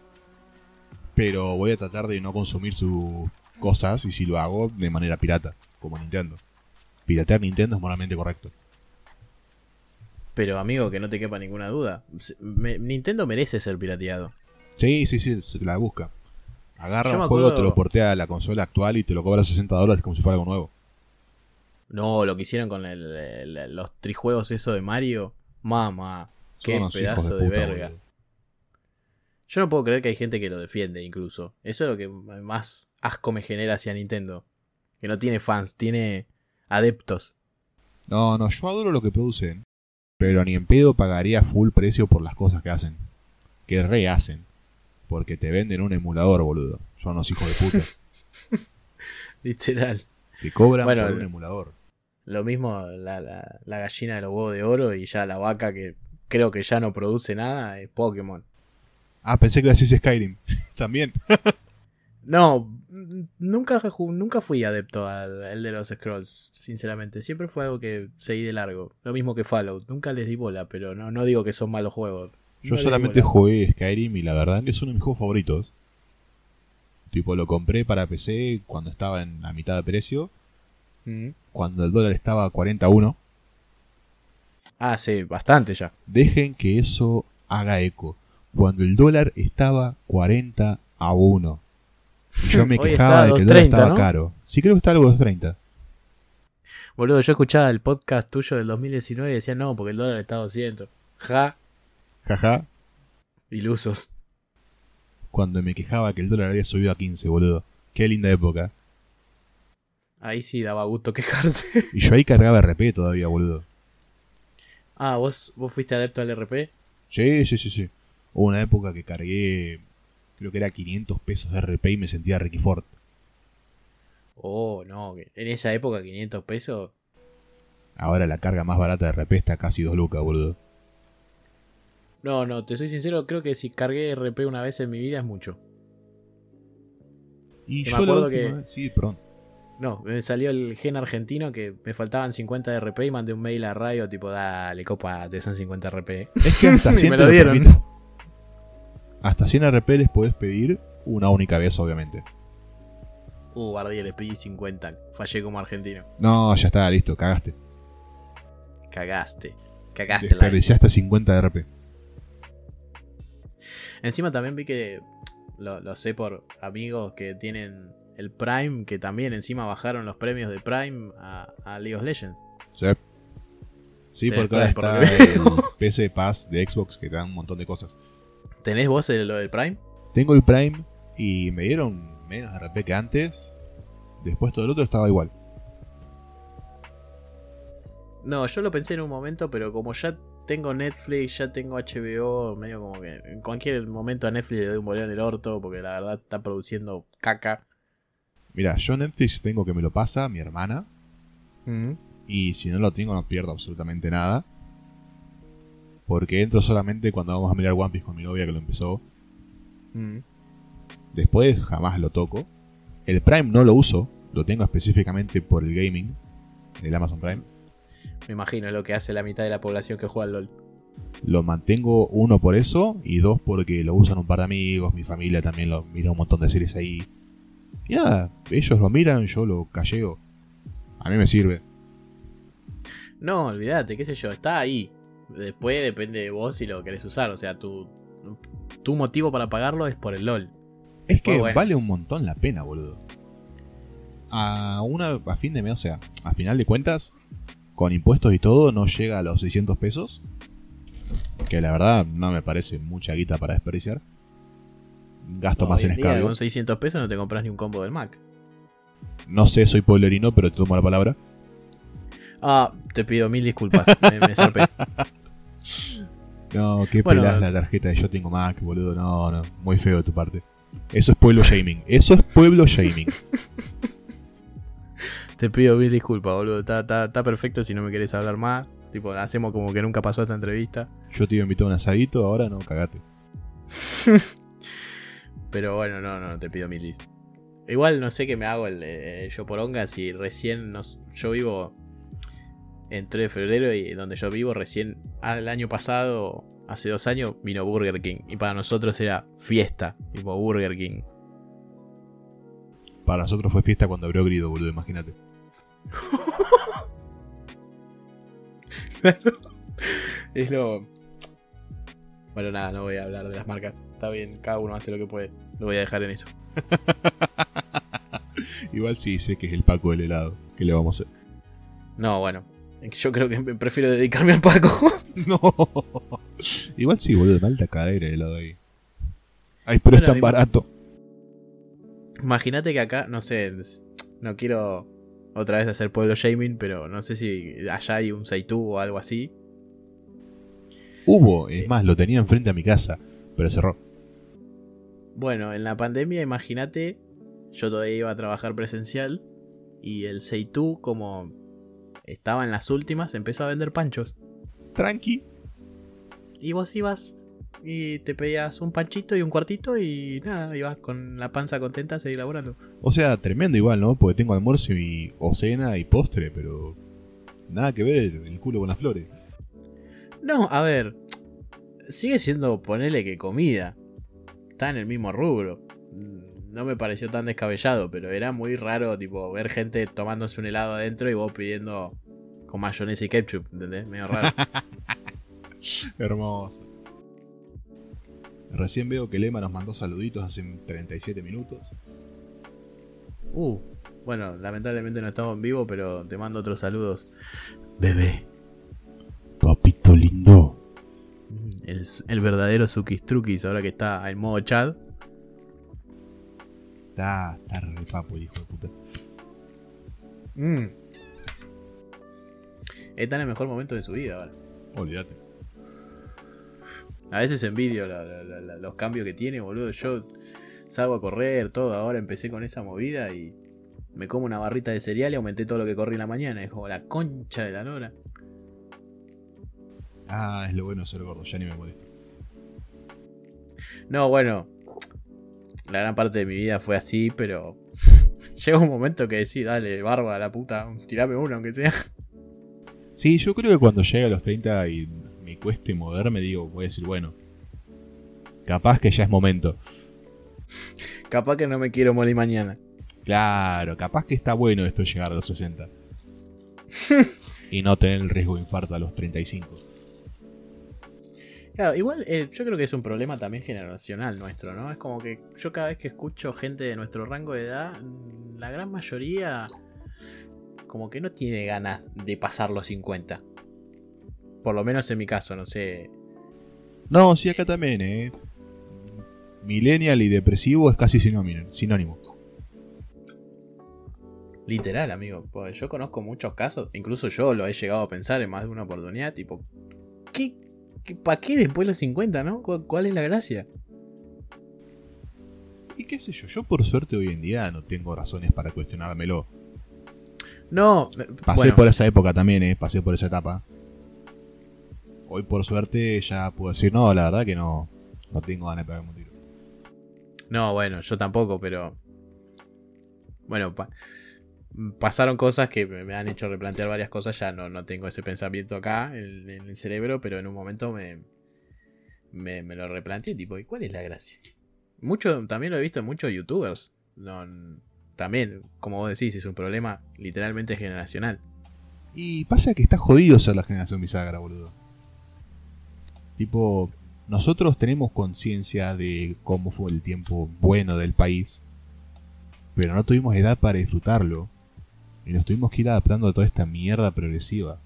pero voy a tratar de no consumir sus cosas y si lo hago de manera pirata, como Nintendo. Piratear Nintendo es moralmente correcto. Pero amigo, que no te quepa ninguna duda. me- Nintendo merece ser pirateado. Sí, sí, sí, se la busca. Agarra Yo un juego, acuerdo- te lo portea a la consola actual y te lo cobra 60 dólares como si fuera algo nuevo. No, lo que hicieron con el- el- los trijuegos eso de Mario. Mamá, qué pedazo de, puta, verga. boludo. Yo no puedo creer que hay gente que lo defiende incluso. Eso es lo que más asco me genera hacia Nintendo. Que no tiene fans, tiene adeptos. No, no, yo adoro lo que producen, pero ni en pedo pagaría full precio por las cosas que hacen. Que rehacen. Porque te venden un emulador, boludo. Son unos hijos de puta. Literal. Te cobran Bueno, por un emulador. Lo mismo la, la- la gallina de los huevos de oro y ya la vaca que creo que ya no produce nada es Pokémon. Ah, pensé que decís Skyrim. También. No, n- nunca, nunca fui adepto al el de los Scrolls, sinceramente. Siempre fue algo que seguí de largo. Lo mismo que Fallout. Nunca les di bola, pero no, no digo que son malos juegos. Yo No solamente jugué Skyrim y la verdad que es uno de mis juegos favoritos. Tipo, lo compré para PC cuando estaba en la mitad de precio. Mm. Cuando el dólar estaba a 41. Ah, sí, bastante ya. Dejen que eso haga eco. Cuando el dólar estaba 40 a 1. Y yo me quejaba de que el dólar 2.30, estaba ¿no? caro. Sí, creo que está algo de 2.30. Boludo, yo escuchaba el podcast tuyo del 2019 y decía no, porque el dólar está a 200. Ja, Jaja. ilusos. Cuando me quejaba que el dólar había subido a 15, boludo. Qué linda época. Ahí sí daba gusto quejarse. Y yo ahí cargaba RP todavía, boludo. ah, ¿vos, vos fuiste adepto al RP. Sí, sí, sí, sí. Hubo una época que cargué, creo que era 500 pesos de RP y me sentía Ricky Ford. Oh, no, en esa época 500 pesos. Ahora la carga más barata de RP está casi 2 lucas, boludo. No, no, te soy sincero, creo que si cargué RP una vez en mi vida es mucho. Y Yo yo me la acuerdo última que- Sí, perdón. No, me salió el gen argentino que me faltaban 50 de RP y mandé un mail a radio tipo, dale, copa, te son 50 RP. Es que hasta Y 100 me lo dieron. permite. Hasta 100 RP les podés pedir una única vez, obviamente. Uh, guardé les pedí 50. Fallé como argentino. No, ya está, listo, cagaste. Cagaste. Cagaste la Desperdiciaste 50 de RP. Encima también vi que lo, lo sé por amigos que tienen el Prime, que también encima bajaron los premios de Prime a, a League of Legends. Sí. Sí, Sí, porque ahora está el PC Pass de Xbox que te dan un montón de cosas. ¿Tenés vos el- lo del Prime? Tengo el Prime y me dieron menos RP que antes. Después todo el otro estaba igual. No, yo lo pensé en un momento, pero como ya tengo Netflix, ya tengo HBO, medio como que en cualquier momento a Netflix le doy un boleo en el orto, porque la verdad está produciendo caca. Mira, yo Netflix tengo que me lo pasa mi hermana. Y si no lo tengo no pierdo absolutamente nada. Porque entro solamente cuando vamos a mirar One Piece con mi novia que lo empezó. Mm. Después jamás lo toco. El Prime no lo uso. Lo tengo específicamente por el gaming. El Amazon Prime. Me imagino es lo que hace la mitad de la población que juega al LOL. Lo mantengo uno por eso y dos porque lo usan un par de amigos, mi familia también lo mira un montón de series ahí. Y nada, ellos lo miran, yo lo calleo. A mí me sirve. No, olvídate, qué sé yo, está ahí. Después depende de vos si lo querés usar. O sea, tu, tu motivo para pagarlo es por el LOL. Es que bueno. vale un montón la pena, boludo. A una a fin de mes, o sea, a final de cuentas, con impuestos y todo, no llega a los 600 pesos. Que la verdad no me parece mucha guita para desperdiciar. Gasto más en escabio. con 600 pesos no te compras ni un combo del Mac. No sé, soy pueblerino, pero te tomo la palabra. Ah, te pido mil disculpas. me, me zarpé. No, que Bueno, pelás la tarjeta de yo tengo Mac, boludo. No, no, muy feo de tu parte. Eso es pueblo shaming. Eso es pueblo shaming. Te pido mil disculpas, boludo. Está, está- está perfecto si no me querés hablar más. Tipo, hacemos como que nunca pasó esta entrevista. Yo te iba a invitar a un asadito, ahora no, cagate. Pero bueno, no, no, te pido mil dis. Igual no sé qué me hago el, eh, yo poronga si recién nos, yo vivo en 3 de febrero y donde yo vivo recién al año pasado, hace dos años, vino Burger King. Y para nosotros era fiesta, tipo Burger King. Para nosotros fue fiesta cuando abrió Grido, boludo, imagínate. Es lo. Bueno, nada, no voy a hablar de las marcas. Está bien, cada uno hace lo que puede. Lo voy a dejar en eso. Igual sí sé que es el Paco del helado. ¿Qué le vamos a hacer? No, bueno. Yo creo que prefiero dedicarme al Paco. No. Igual sí, boludo, malta cadera el helado ahí. Ay, pero es tan barato. Imagínate que acá, no sé, no quiero otra vez hacer pueblo shaming, pero no sé si allá hay un Seitú o algo así. Hubo, es más, lo tenía enfrente a mi casa, pero cerró. Bueno, en la pandemia, imagínate, yo todavía iba a trabajar presencial y el Seitú, como estaba en las últimas, empezó a vender panchos. Tranqui. Y vos ibas y te pedías un panchito y un cuartito y nada, ibas con la panza contenta a seguir laburando. O sea, tremendo igual, ¿no? Porque tengo almuerzo y, o cena y postre, pero nada que ver el culo con las flores. No, a ver, sigue siendo, ponele que comida. Está en el mismo rubro. No me pareció tan descabellado, pero era muy raro, tipo, ver gente tomándose un helado adentro y vos pidiendo con mayonesa y ketchup, ¿entendés? Medio raro. Hermoso. Recién veo que Lema nos mandó saluditos hace 37 minutos. Uh, bueno, lamentablemente no estamos en vivo, pero te mando otros saludos. Bebé. Papito lindo. El, el verdadero Sukistrukis, ahora que está en modo chat. Está, está re papo el hijo de puta. Está en el mejor momento de su vida ahora. Olvídate. A veces envidio la- la- la- la- los cambios que tiene, boludo. Yo salgo a correr, todo. Ahora empecé con esa movida y me como una barrita de cereal y aumenté todo lo que corrí en la mañana. Es como la concha de la lora. Ah, es lo bueno ser gordo, ya ni me molesta. No, bueno. La gran parte de mi vida fue así, pero llega un momento que decís, dale, barba a la puta, tirame uno aunque sea. Sí, yo creo que cuando llegue a los 30 y me cueste moverme, digo, voy a decir, bueno, capaz que ya es momento. Capaz que no me quiero morir mañana. Claro, capaz que está bueno esto llegar a los 60. y no tener el riesgo de infarto a los 35. Claro, igual eh, yo creo que es un problema también generacional nuestro, ¿no? Es como que yo cada vez que escucho gente de nuestro rango de edad, mm, la gran mayoría como que no tiene ganas de pasar los 50. Por lo menos en mi caso, no sé. No, sí, acá también, eh. Millennial y depresivo es casi sinónimo. sinónimo. Literal, amigo. Pues yo conozco muchos casos, incluso yo lo he llegado a pensar en más de una oportunidad, tipo, ¿qué, qué, ¿para qué después de los 50, no? ¿Cuál, es la gracia? Y qué sé yo, yo por suerte hoy en día no tengo razones para cuestionármelo. No, Pasé bueno, por esa época también, eh. Pasé por esa etapa. Hoy por suerte ya puedo decir, no, la verdad que no, no tengo ganas de pegarme un tiro. No, bueno, yo tampoco, pero. Bueno, pa- pasaron cosas que me han hecho replantear varias cosas. Ya no, no tengo ese pensamiento acá en, el cerebro, pero en un momento me, me, lo replanteé. Tipo, ¿y cuál es la gracia? Mucho, también lo he visto en muchos youtubers. También, como vos decís, es un problema literalmente generacional. Y pasa que está jodido ser la generación bisagra, boludo. Tipo, nosotros tenemos conciencia de cómo fue el tiempo bueno del país, pero no tuvimos edad para disfrutarlo. Y nos tuvimos que ir adaptando a toda esta mierda progresiva.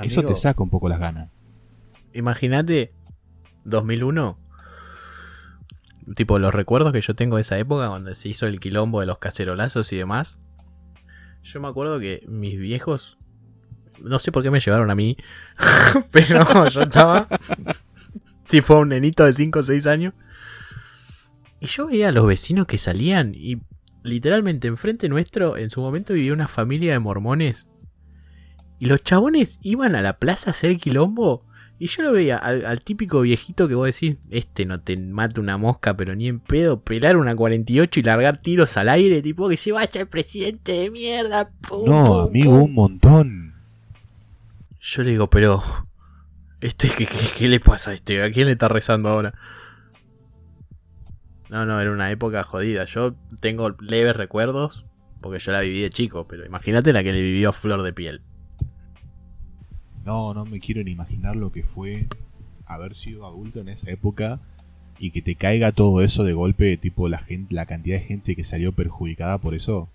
Eso te saca un poco las ganas. Imagínate 2001. Tipo, los recuerdos que yo tengo de esa época, cuando se hizo el quilombo de los cacerolazos y demás. Yo me acuerdo que mis viejos. No sé por qué me llevaron a mí. pero yo estaba. tipo un nenito de 5 o 6 años. Y yo veía a los vecinos que salían. Y literalmente enfrente nuestro, en su momento vivía una familia de mormones. Y los chabones iban a la plaza a hacer quilombo Y yo lo veía al, al típico viejito que vos decís, este no te mata una mosca, pero ni en pedo, pelar una 48 y largar tiros al aire, tipo que se vaya el presidente de mierda. pum, No, pum, amigo, pum. un montón. Yo le digo, pero. Este, ¿qué, qué, qué le pasa a este? ¿A quién le está rezando ahora? No, no, era una época jodida. Yo tengo leves recuerdos, porque yo la viví de chico, pero imagínate la que le vivió Flor de Piel. No, no me quiero ni imaginar lo que fue haber sido adulto en esa época y que te caiga todo eso de golpe, tipo la gente, la cantidad de gente que salió perjudicada por eso.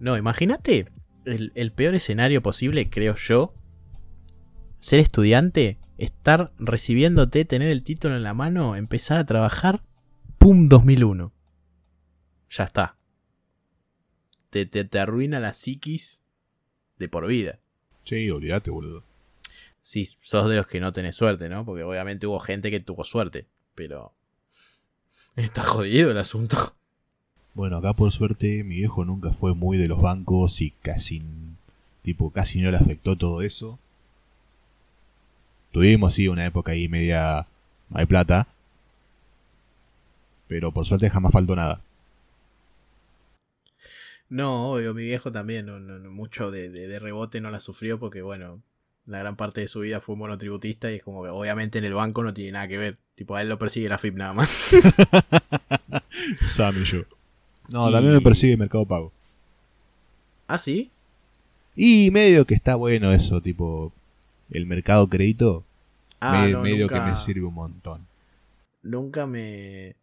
No, imagínate el, el peor escenario posible, creo yo. Ser estudiante, estar recibiéndote, tener el título en la mano, empezar a trabajar, ¡pum! 2001. Ya está. Te, te, te arruina la psiquis de por vida. Sí, olvídate, boludo. Si sos de los que no tenés suerte, ¿no? Porque obviamente hubo gente que tuvo suerte, pero... Está jodido el asunto. Bueno, acá por suerte mi viejo nunca fue muy de los bancos y casi, tipo, casi no le afectó todo eso. Tuvimos, sí, una época ahí media... No hay plata. Pero por suerte jamás faltó nada. No, obvio, mi viejo también, no, mucho de, de- de rebote no la sufrió porque, bueno, la gran parte de su vida fue monotributista y es como que obviamente en el banco no tiene nada que ver. Tipo, a él lo persigue la FIP nada más. Sam y yo. No, Y- también me persigue Mercado Pago. ¿Ah, sí? Y medio que está bueno eso, tipo, el mercado crédito, Ah, me- no, medio nunca, que me sirve un montón. Nunca me...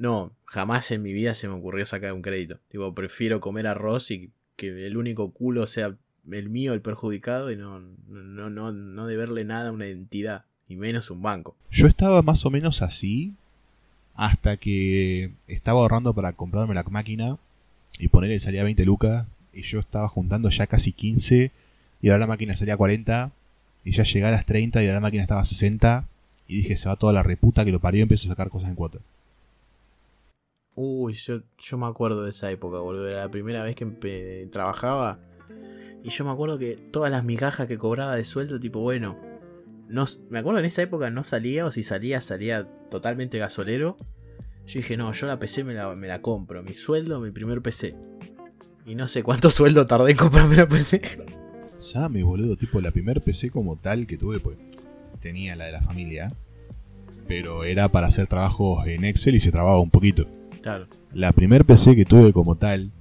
No, jamás en mi vida se me ocurrió sacar un crédito. Tipo, prefiero comer arroz y que el único culo sea el mío, el perjudicado, y no, no, no, no deberle nada a una entidad, y menos un banco. Yo estaba más o menos así hasta que estaba ahorrando para comprarme la máquina y ponerle salía 20 lucas y yo estaba juntando ya casi 15 y ahora la máquina salía 40 y ya llegué a las 30 y ahora la máquina estaba a 60 y dije se va toda la reputa que lo parió y empiezo a sacar cosas en cuota. Uy, yo, me acuerdo de esa época, boludo. Era la primera vez que trabajaba. Y yo me acuerdo que todas las migajas que cobraba de sueldo, tipo, bueno. No, me acuerdo en esa época no salía, o si salía, salía totalmente gasolero. Yo dije, no, yo la PC me la, me la compro. Mi sueldo, mi primer PC. Y no sé cuánto sueldo tardé en comprarme la PC. Same, boludo, tipo la primer PC como tal que tuve, pues tenía la de la familia, pero era para hacer trabajos en Excel y se trababa un poquito. Claro. La primer PC que tuve como tal,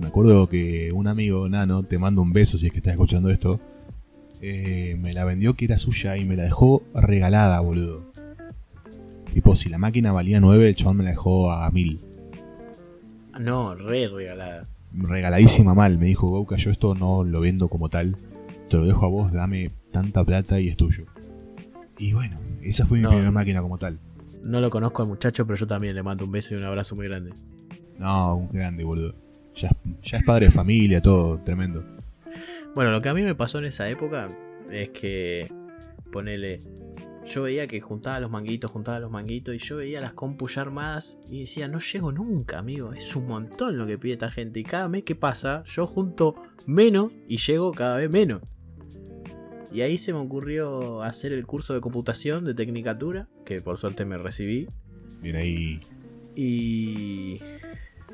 me acuerdo que un amigo, Nano, te mando un beso si es que estás escuchando esto, eh, me la vendió que era suya y me la dejó regalada, boludo. Tipo, si la máquina valía 9, el chabón me la dejó a 1000. No, re regalada. Regaladísima mal, me dijo Gouka, yo esto no lo vendo como tal, te lo dejo a vos, dame tanta plata y es tuyo. Y bueno, esa fue mi No. primera máquina como tal. No lo conozco al muchacho, pero yo también le mando un beso y un abrazo muy grande. No, un grande, boludo. Ya, es- ya es padre de familia, todo, tremendo. Bueno, lo que a mí me pasó en esa época es que, ponele, yo veía que juntaba los manguitos, juntaba los manguitos y yo veía las compus ya armadas y decía, no llego nunca, amigo, es un montón lo que pide esta gente. Y cada mes que pasa, yo junto menos y llego cada vez menos. Y ahí se me ocurrió hacer el curso de computación de Tecnicatura, que por suerte me recibí. Bien ahí. Y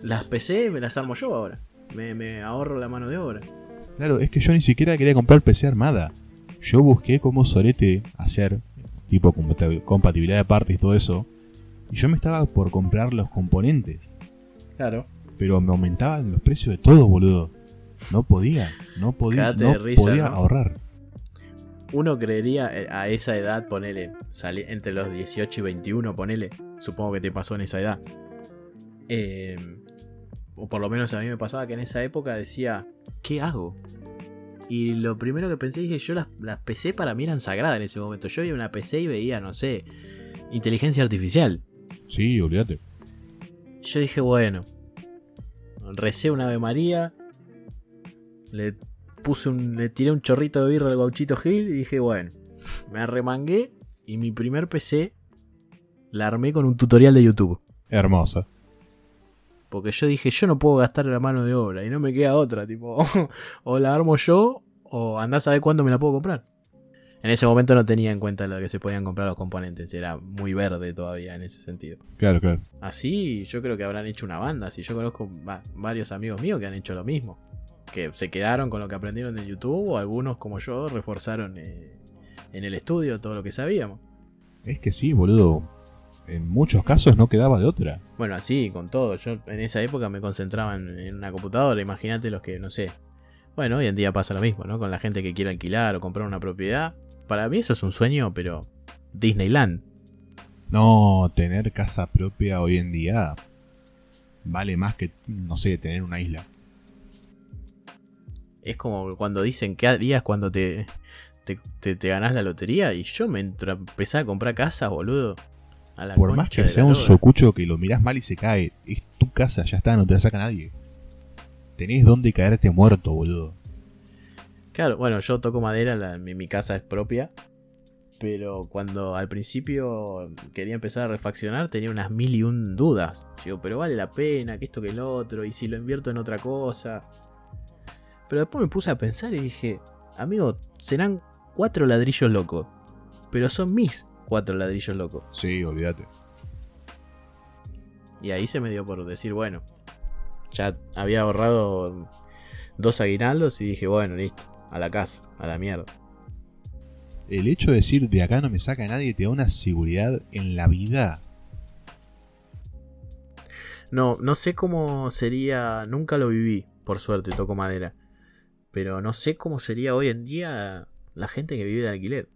las PC me las armo yo ahora. Me, me ahorro la mano de obra. Claro, es que yo ni siquiera quería comprar PC armada. Yo busqué cómo solete hacer, tipo compati- compatibilidad de partes y todo eso. Y yo me estaba por comprar los componentes. Claro. Pero me aumentaban los precios de todo, boludo. No podía, no podía, no risa, podía ¿no? ahorrar. Uno creería eh, a esa edad, ponele, sali- entre los 18 y 21, ponele. Supongo que te pasó en esa edad. Eh, o por lo menos a mí me pasaba que en esa época decía, ¿qué hago? Y lo primero que pensé dije, yo las, las PC para mí eran sagradas en ese momento. Yo veía una PC y veía, no sé, inteligencia artificial. Sí, olvídate. Yo dije, bueno, recé una Ave María, le puse un, le tiré un chorrito de birra al gauchito Gil y dije, bueno, me arremangué y mi primer PC la armé con un tutorial de YouTube. Hermosa. Porque yo dije, yo no puedo gastar la mano de obra y no me queda otra, tipo, o la armo yo o andás a ver cuándo me la puedo comprar. En ese momento no tenía en cuenta lo que se podían comprar los componentes, era muy verde todavía en ese sentido. Claro, claro. Así yo creo que habrán hecho una banda, si yo conozco va- varios amigos míos que han hecho lo mismo, que se quedaron con lo que aprendieron de YouTube o algunos como yo reforzaron eh, en el estudio todo lo que sabíamos. Es que sí, boludo. En muchos casos no quedaba de otra. Bueno, así, con todo. Yo en esa época me concentraba en, en una computadora. Imagínate los que, no sé. Bueno, hoy en día pasa lo mismo, ¿no? Con la gente que quiere alquilar o comprar una propiedad. Para mí eso es un sueño, pero Disneyland. No, tener casa propia hoy en día vale más que, no sé, tener una isla. Es como cuando dicen, ¿qué harías cuando te, te, te- te ganás la lotería? Y yo me empecé a comprar casas, boludo. A la Por más que sea un socucho que lo mirás mal y se cae, es tu casa, ya está, no te la saca nadie. Tenés donde caerte muerto, boludo. Claro, bueno, yo toco madera, la- mi, mi casa es propia. Pero cuando al principio quería empezar a refaccionar, tenía unas mil y un dudas. Digo, pero vale la pena, que esto que el otro, y si lo invierto en otra cosa. Pero después me puse a pensar y dije, amigo, serán cuatro ladrillos locos. Pero son mis cuatro ladrillos locos. Sí, olvídate. Y ahí se me dio por decir, bueno, ya había ahorrado dos aguinaldos y dije, bueno, listo, a la casa, a la mierda. El hecho de decir de acá no me saca nadie te da una seguridad en la vida. No, no sé cómo sería, nunca lo viví, por suerte, toco madera. Pero no sé cómo sería hoy en día la gente que vive de alquiler.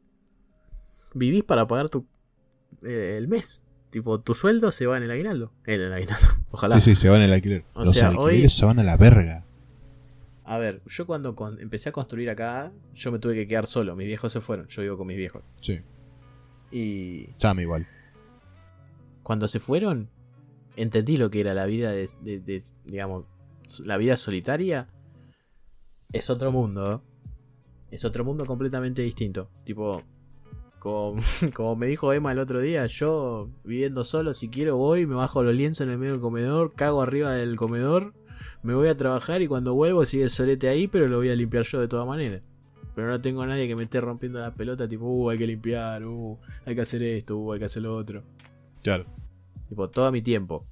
Vivís para pagar tu eh, el mes. Tipo, tu sueldo se va en el aguinaldo. En el aguinaldo, ojalá. Sí, sí, se van el alquiler. O Los sea, alquileres hoy- se van a la verga. A ver, yo cuando con- empecé a construir acá, yo me tuve que quedar solo. Mis viejos se fueron. Yo vivo con mis viejos. Sí, Y chame igual. cuando se fueron, entendí lo que era la vida de, de- de, digamos, la vida solitaria. Es otro mundo, ¿eh? Es otro mundo completamente distinto. Tipo, como, como me dijo Emma el otro día, yo viviendo solo, si quiero voy, me bajo los lienzos en el medio del comedor, cago arriba del comedor, me voy a trabajar y cuando vuelvo sigue el solete ahí, pero lo voy a limpiar yo de todas maneras. Pero no tengo a nadie que me esté rompiendo la pelota, tipo, uh, hay que limpiar, uh, hay que hacer esto, uh, hay que hacer lo otro. Claro. Tipo, todo mi tiempo.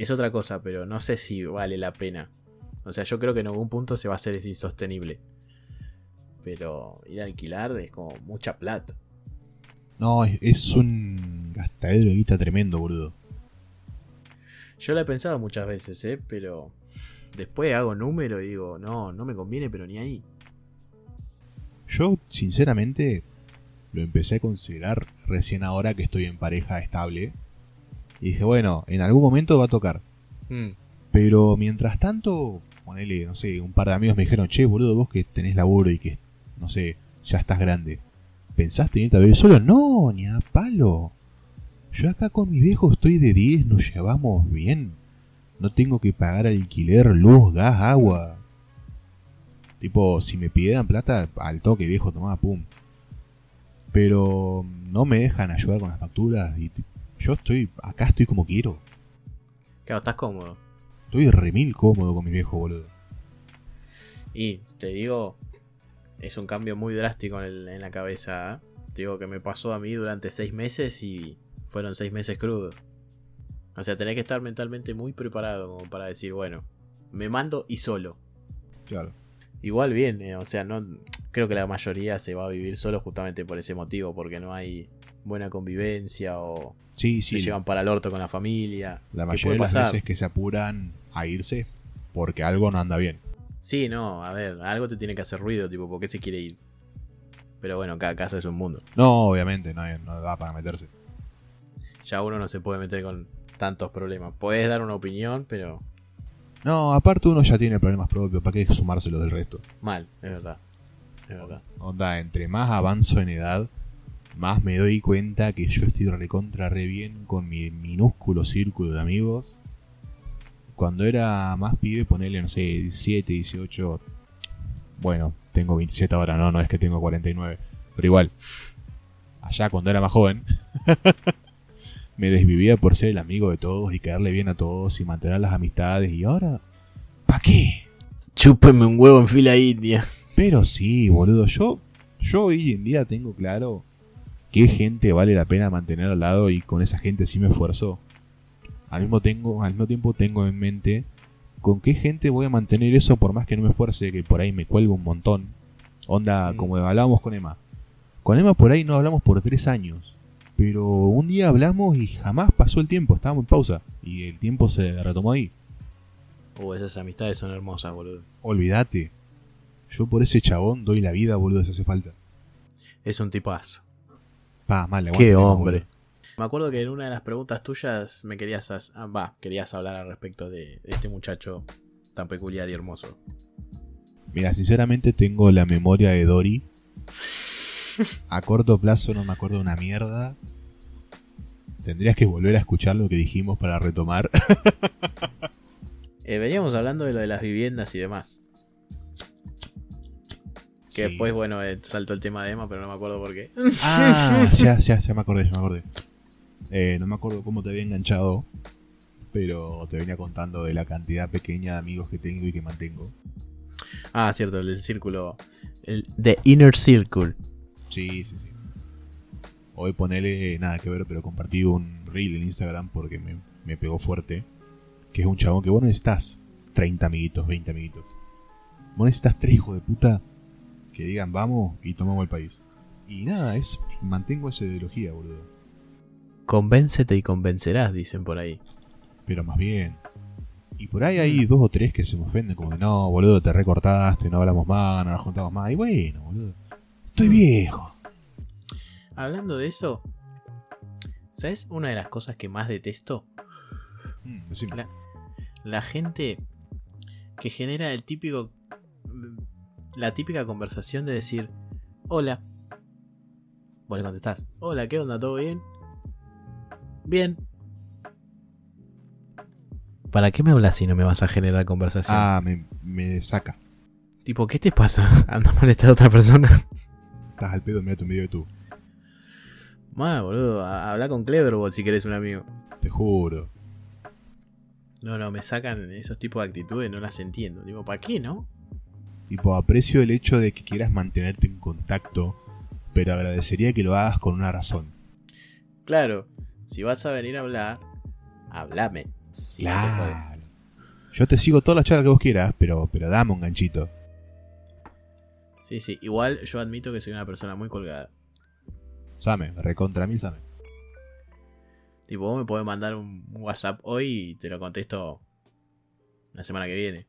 Es otra cosa, pero no sé si vale la pena. O sea, yo creo que en algún punto se va a hacer insostenible. Pero ir a alquilar es como mucha plata. No, es, un gastadero de guita tremendo, boludo. Yo lo he pensado muchas veces, ¿eh? Pero después hago número y digo, no, no me conviene, pero ni ahí. Yo, sinceramente, lo empecé a considerar recién ahora que estoy en pareja estable. Y dije, bueno, en algún momento va a tocar. Mm. Pero mientras tanto, ponele, no sé, un par de amigos me dijeron, che, boludo, vos que tenés laburo y que, no sé, ya estás grande. ¿Pensaste en irte a vivir solo? No, ni a palo. Yo acá con mi viejo estoy de 10, nos llevamos bien. No tengo que pagar alquiler, luz, gas, agua. Tipo, si me pidieran plata, al toque viejo, tomaba pum. Pero no me dejan ayudar con las facturas y yo estoy, acá estoy como quiero. Claro, estás cómodo. Estoy remil cómodo con mi viejo, boludo. Y te digo, es un cambio muy drástico en, el- en la cabeza. ¿eh? Te digo que me pasó a mí durante seis meses y fueron seis meses crudos. O sea, tenés que estar mentalmente muy preparado como para decir, bueno, me mando y solo. Claro. Igual bien, eh, o sea, no creo que la mayoría se va a vivir solo justamente por ese motivo, porque no hay buena convivencia o Sí, se sí. llevan para el orto con la familia. La ¿Qué mayoría de las pasar? veces que se apuran a irse porque algo no anda bien. Sí, no, a ver, algo te tiene que hacer ruido, tipo, ¿por qué se quiere ir? Pero bueno, cada casa es un mundo. No, obviamente, no, no da para meterse. Ya uno no se puede meter con tantos problemas. Puedes dar una opinión, pero No, aparte uno ya tiene problemas propios, ¿para qué sumárselo del resto? mal, es verdad. Es verdad. Onda, entre más avanzo en edad, más me doy cuenta que yo estoy recontra re bien con mi minúsculo círculo de amigos. Cuando era más pibe, ponerle, no sé, 17, 18. Bueno, tengo 27 ahora, no, no es que tengo 49. Pero igual, allá cuando era más joven, me desvivía por ser el amigo de todos y caerle bien a todos y mantener las amistades. Y ahora, ¿para qué? Chúpenme un huevo en fila india. Pero sí, boludo, yo, yo hoy en día tengo claro qué gente vale la pena mantener al lado y con esa gente sí me esfuerzo. Al mismo, tengo, al mismo tiempo tengo en mente con qué gente voy a mantener eso por más que no me esfuerce, que por ahí me cuelgo un montón. Onda, Mm. como hablábamos con Emma. Con Emma por ahí no hablamos por tres años. Pero un día hablamos y jamás pasó el tiempo, estábamos en pausa. Y el tiempo se retomó ahí. Uh, esas amistades son hermosas, boludo. Olvídate. Yo por ese chabón doy la vida, boludo, si hace falta. Es un tipazo. Pa, mal, le Qué aguante, hombre. Me acuerdo que en una de las preguntas tuyas me querías, as- ah, va, querías hablar al respecto de, de este muchacho tan peculiar y hermoso. Mira, sinceramente tengo la memoria de Dory. A corto plazo no me acuerdo una mierda. Tendrías que volver a escuchar lo que dijimos para retomar. Eh, veníamos hablando de lo de las viviendas y demás. Que Sí. después, bueno, eh, saltó el tema de Emma, pero no me acuerdo por qué. Ah, ya, ya, ya me acordé, ya me acordé. Eh, no me acuerdo cómo te había enganchado, pero te venía contando de la cantidad pequeña de amigos que tengo y que mantengo. Ah, cierto, el círculo. El The Inner Circle. Sí, sí, sí. Hoy ponele nada que ver, pero compartí un reel en Instagram porque me, me pegó fuerte. Que es un chabón que vos no necesitas 30 amiguitos, 20 amiguitos. Vos necesitas tres hijos de puta que digan vamos y tomamos el país. Y nada, es mantengo esa ideología, boludo. Convéncete y convencerás, dicen por ahí. Pero más bien. Y por ahí hay dos o tres que se me ofenden, como de no, boludo, te recortaste, no hablamos más, no nos juntamos más. Y bueno, boludo. Estoy viejo. Hablando de eso, ¿sabes una de las cosas que más detesto? Mm, la gente que genera el típico. La típica conversación de decir: Hola. Vos le contestás: Hola, ¿qué onda? ¿Todo bien? Bien. ¿Para qué me hablas si no me vas a generar conversación? Ah, me, me saca. Tipo, ¿qué te pasa? ¿Anda molestando a otra persona? Estás al pedo, mira tu video de tú. Más, boludo, habla con Cleverbot si querés un amigo. Te juro. No, no, me sacan esos tipos de actitudes, no las entiendo. Digo, ¿para qué, no? Tipo, aprecio el hecho de que quieras mantenerte en contacto, pero agradecería que lo hagas con una razón. Claro, si vas a venir a hablar, háblame. Si no te jode. Claro. Yo te sigo toda la charla que vos quieras, pero, pero dame un ganchito. Sí, sí, igual yo admito que soy una persona muy colgada. Same, recontra mí, Same. Tipo, vos me podés mandar un WhatsApp hoy y te lo contesto la semana que viene.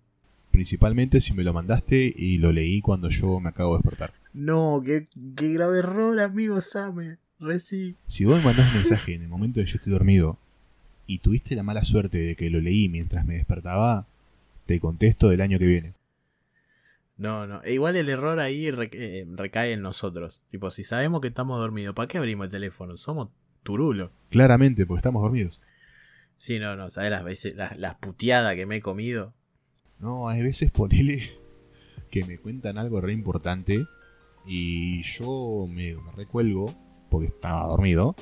Principalmente si me lo mandaste y lo leí cuando yo me acabo de despertar. No, qué, qué grave error, amigo Same. Reci. Si vos me mandás un mensaje en el momento en que yo estoy dormido y tuviste la mala suerte de que lo leí mientras me despertaba, te contesto del año que viene. No, no. e Igual el error ahí rec- eh, recae en nosotros. Tipo, si sabemos que estamos dormidos, ¿para qué abrimos el teléfono? Somos turulos. Claramente, porque estamos dormidos. Sí, no, no. ¿Sabes las veces, las, las puteadas que me he comido? No, hay veces ponele que me cuentan algo re importante y yo me, me recuelgo porque estaba dormido.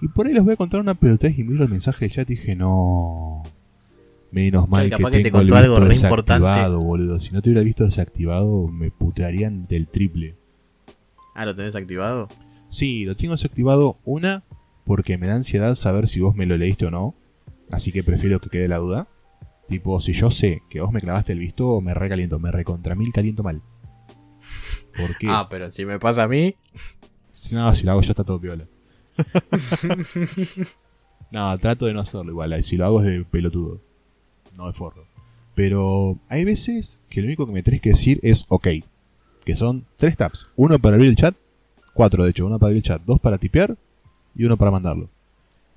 Y por ahí les voy a contar una pelotez y miro el mensaje del chat y dije, no. Menos mal capaz que te el contó algo re importante. desactivado, boludo. Si no tuviera el visto desactivado, me putearían del triple. Ah, ¿lo tenés activado? Sí, lo tengo desactivado. Una, porque me da ansiedad saber si vos me lo leíste o no. Así que prefiero que quede la duda. Tipo, si yo sé que vos me clavaste el visto, me recaliento. Me recontra mil caliento mal. ¿Por qué? Ah, pero si me pasa a mí. Si- No, si lo hago yo está todo piola. no, trato de no hacerlo igual. Si lo hago es de pelotudo. No de forro. Pero hay veces que lo único que me tenés que decir es ok. Que son tres tabs. Uno para abrir el chat. Cuatro, de hecho. Uno para abrir el chat. Dos para tipear. Y uno para mandarlo.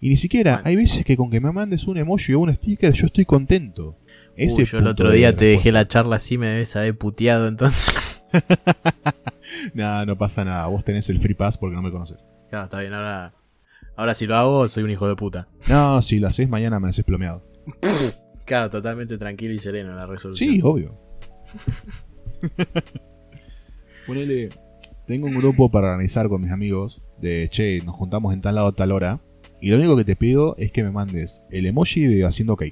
Y ni siquiera, hay veces que con que me mandes un emoji o un sticker yo estoy contento. Ese Uy, yo el otro de día te dejé la charla así, me debes haber puteado entonces. Nah, no pasa nada. Vos tenés el free pass porque no me conoces. claro, está bien, ahora. Ahora si lo hago, soy un hijo de puta. No, si lo haces mañana me haces plomeado. Claro, totalmente tranquilo y sereno en la resolución. Sí, obvio. Ponele, tengo un grupo para organizar con mis amigos de, che, nos juntamos en tal lado a tal hora. Y lo único que te pido es que me mandes el emoji de haciendo ok.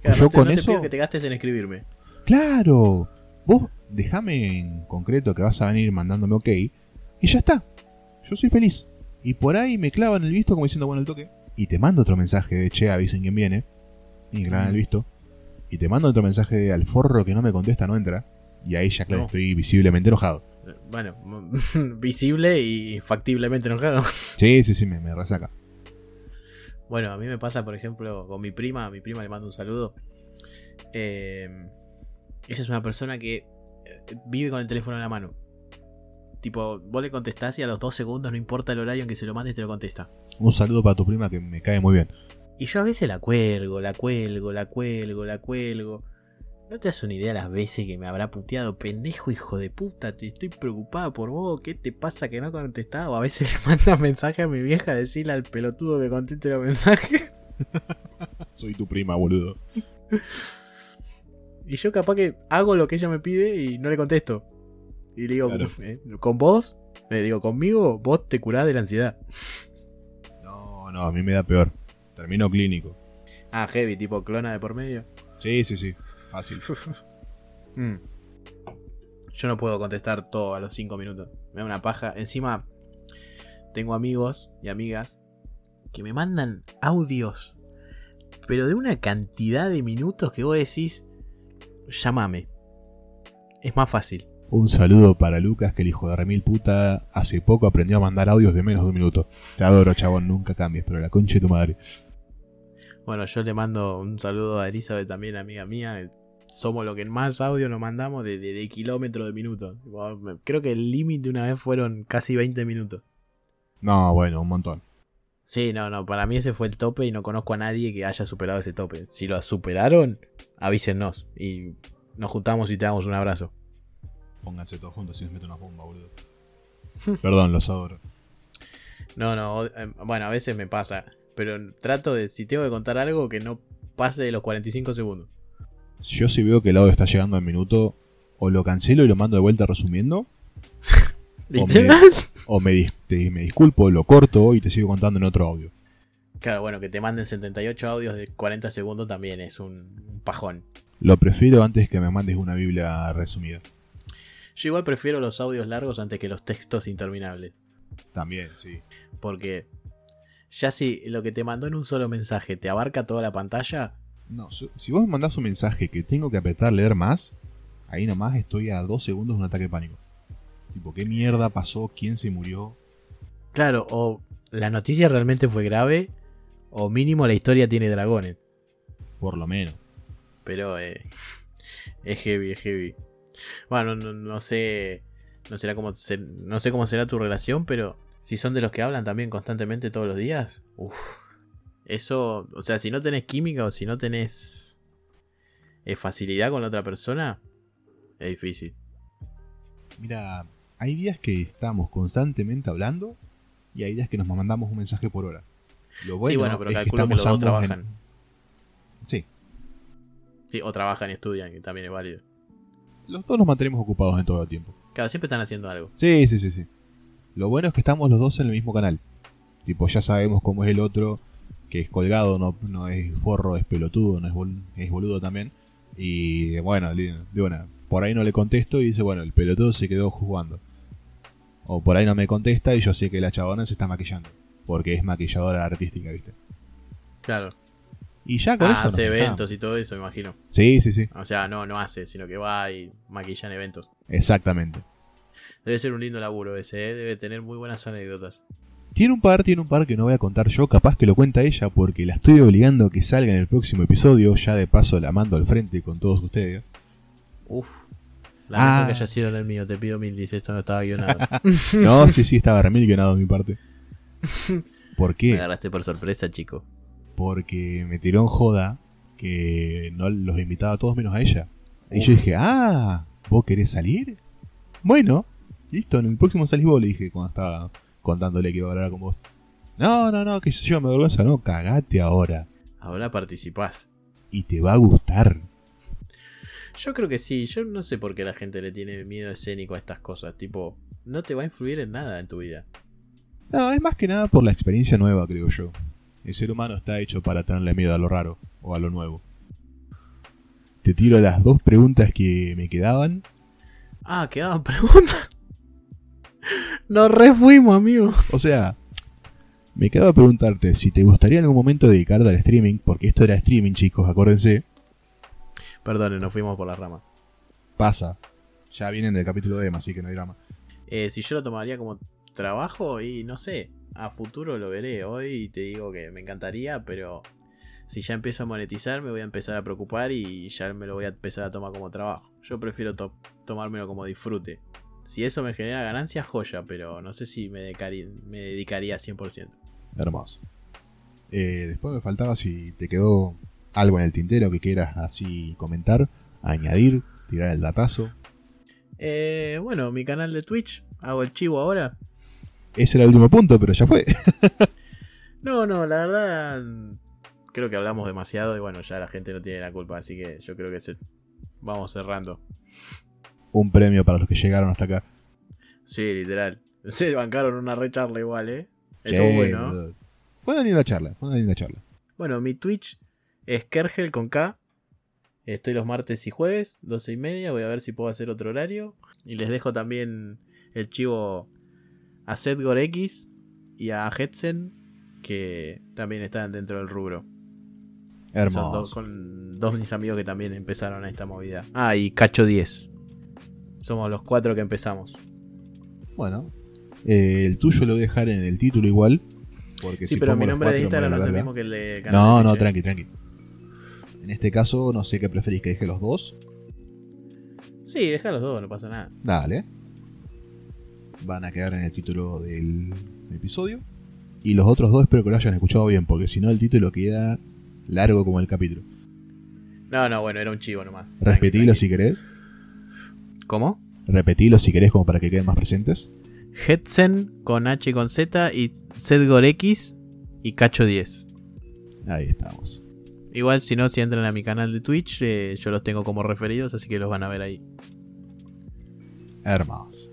Claro, yo no te, con no te eso... pido que te gastes en escribirme. Claro. Vos déjame en concreto que vas a venir mandándome ok, y ya está. Yo soy feliz. Y por ahí me clavan el visto como diciendo, bueno, el toque. Y te mando otro mensaje de, che, avisen quién viene. Y me clavan el visto. Y te mando otro mensaje de, al forro que no me contesta, no entra. Y ahí ya, claro, No. estoy visiblemente enojado. Eh, Bueno, visible y factiblemente enojado. Sí, sí, sí, me, me resaca. Bueno, a mí me pasa, por ejemplo, con mi prima. A mi prima le mando un saludo. Eh, ella es una persona que eh, vive con el teléfono en la mano. Tipo, vos le contestás y a los dos segundos, no importa el horario en que se lo mandes, te lo contesta. Un saludo para tu prima que me cae muy bien. Y yo a veces la cuelgo, la cuelgo, la cuelgo, la cuelgo. No te das una idea las veces que me habrá puteado, pendejo hijo de puta, te estoy preocupada por vos, ¿qué te pasa que no contestás? O a veces le manda mensaje a mi vieja a decirle al pelotudo que conteste los mensajes. Soy tu prima, boludo. Y yo capaz que hago lo que ella me pide y no le contesto. Y le digo, Claro. eh, con vos, le digo, conmigo, vos te curás de la ansiedad. No, no, a mí me da peor. Termino clínico. Ah, heavy, tipo clona de por medio. Sí, sí, sí. Fácil. Mm. Yo no puedo contestar todo a los 5 minutos. Me da una paja. Encima, tengo amigos y amigas que me mandan audios, pero de una cantidad de minutos que vos decís, llámame. Es más fácil. Un saludo para Lucas, que el hijo de remil puta hace poco aprendió a mandar audios de menos de un minuto. Te adoro, chabón, nunca cambies, pero la concha de tu madre. Bueno, yo le mando un saludo a Elizabeth también, amiga mía. Somos lo que más audio nos mandamos de, de, de kilómetros de minutos. Creo que el límite una vez fueron casi 20 minutos. No, bueno, un montón. Sí, no, no, para mí ese fue el tope y no conozco a nadie que haya superado ese tope. Si lo superaron, avísennos y nos juntamos y te damos un abrazo. Pónganse todos juntos si nos meten una bomba, boludo. Perdón, los adoro. No, no, eh, bueno, a veces me pasa, pero trato de, si tengo que contar algo, que no pase de los 45 segundos. Yo si veo que el audio está llegando al minuto, o lo cancelo y lo mando de vuelta resumiendo, O me- o me, dis- te- me disculpo, lo corto y te sigo contando en otro audio. Claro, bueno, que te manden 78 audios de 40 segundos también es un, un pajón. Lo prefiero antes que me mandes una Biblia resumida. Yo igual prefiero los audios largos antes que los textos interminables. También, sí. Porque ya si lo que te mandó en un solo mensaje te abarca toda la pantalla, No, si vos me mandás un mensaje que tengo que apretar leer más, ahí nomás estoy a dos segundos de un ataque de pánico. Tipo, ¿qué mierda pasó? ¿Quién se murió? claro, o la noticia realmente fue grave, o mínimo la historia tiene dragones. Por lo menos. Pero eh, es heavy, es heavy. Bueno, no, no sé. No será como se- no sé cómo será tu relación, pero si son de los que hablan también constantemente todos los días, uff. Eso, o sea, si no tenés química o si no tenés eh, facilidad con la otra persona, es difícil. Mira, hay días que estamos constantemente hablando y hay días que nos mandamos un mensaje por hora. Lo bueno, sí, bueno, pero es calculo que, estamos los dos en- trabajan. Sí, Sí, o trabajan y estudian, que también es válido. los dos nos mantenemos ocupados en todo el tiempo. Claro, siempre están haciendo algo. Sí, sí, sí, sí. Lo bueno es que estamos los dos en el mismo canal. Tipo, ya sabemos cómo es el otro, que es colgado, no, no es forro, es pelotudo, no es, bol- es boludo también. Y bueno, de una, por ahí no le contesto y dice, bueno, el pelotudo se quedó jugando. O por ahí no me contesta y yo sé que la chabona se está maquillando. Porque es maquilladora artística, ¿viste? Claro. Y ya con Ah, eso. hace eventos y todo eso, me imagino. Sí, sí, sí. O sea, no, no hace, sino que va y maquilla en eventos. Exactamente. Debe ser un lindo laburo ese, ¿eh? debe tener muy buenas anécdotas. Tiene un par, tiene un par que no voy a contar yo, capaz que lo cuenta ella porque la estoy obligando a que salga en el próximo episodio, ya de paso la mando al frente con todos ustedes. Uf. Lamento Ah. que haya sido en el mío, te pido mil dice esto no estaba guionado. No, sí, sí, estaba remil guionado de mi parte. ¿Por Me qué? agarraste por sorpresa, chico. Porque me tiró en joda que no los invitaba a todos menos a ella. Y Uf. yo dije, ah, ¿vos querés salir? Bueno, listo, en el próximo salís vos, le dije cuando estaba contándole que iba a hablar con vos. No, no, no, que yo me vergüenza, no, cagate ahora. Ahora participás. Y te va a gustar. Yo creo que sí, yo no sé por qué la gente le tiene miedo escénico a estas cosas. Tipo, no te va a influir en nada en tu vida. No, es más que nada por la experiencia nueva, creo yo. El ser humano está hecho para tenerle miedo a lo raro o a lo nuevo. Te tiro las dos preguntas que me quedaban Ah, quedaban preguntas. Nos refuimos, amigo. O sea, me quedaba a preguntarte si te gustaría en algún momento dedicarte al streaming, porque esto era streaming, chicos, acuérdense. Perdón, nos fuimos por la rama. Pasa. Ya vienen del capítulo de Emma, así que no hay drama. Eh, si yo lo tomaría como trabajo y no sé, a futuro lo veré. Hoy te digo que me encantaría, pero si ya empiezo a monetizar me voy a empezar a preocupar y ya me lo voy a empezar a tomar como trabajo. Yo prefiero to- tomármelo como disfrute. Si eso me genera ganancias, joya, pero no sé si me, dedicaría, me dedicaría 100%. Hermoso. Eh, después me faltaba si te quedó algo en el tintero que quieras así comentar, añadir, tirar el datazo. Eh, bueno, mi canal de Twitch, hago el chivo ahora. Ese era el último punto, pero ya fue. No, no, la verdad creo que hablamos demasiado y bueno, ya la gente no tiene la culpa, así que yo creo que se... vamos cerrando. Un premio para los que llegaron hasta acá. Sí, literal. Se bancaron una recharla igual, ¿eh? Estuvo Che, bueno. Fue una linda charla, fue una linda charla. Bueno, mi Twitch es Kergel con K. Estoy los martes y jueves, 12 y media. Voy a ver si puedo hacer otro horario. Y les dejo también el chivo a Setgor X y a Hetsen, que también están dentro del rubro. Son dos, Hermoso. con dos de mis amigos que también empezaron a esta movida. Ah, y Cacho 10. Somos los cuatro que empezamos. Bueno, eh, el tuyo lo voy a dejar en el título igual. Porque Sí, si pero mi nombre de Instagram no es el mismo que el de canal No, no, ¿eh? tranqui, tranqui. En este caso, no sé qué preferís que deje los dos. Sí, deja los dos, no pasa nada. Dale. Van a quedar en el título del episodio. Y los otros dos espero que lo hayan escuchado bien, porque si no el título queda largo como el capítulo. No, no, bueno, era un chivo nomás. Tranqui, tranqui. si querés. ¿Cómo? Repetilo si querés como para que queden más presentes. Hetsen con H y con Z y Sedgor X y Cacho 10. Ahí estamos. Igual si no, si entran a mi canal de Twitch, eh, yo los tengo como referidos, así que los van a ver ahí. Hermoso.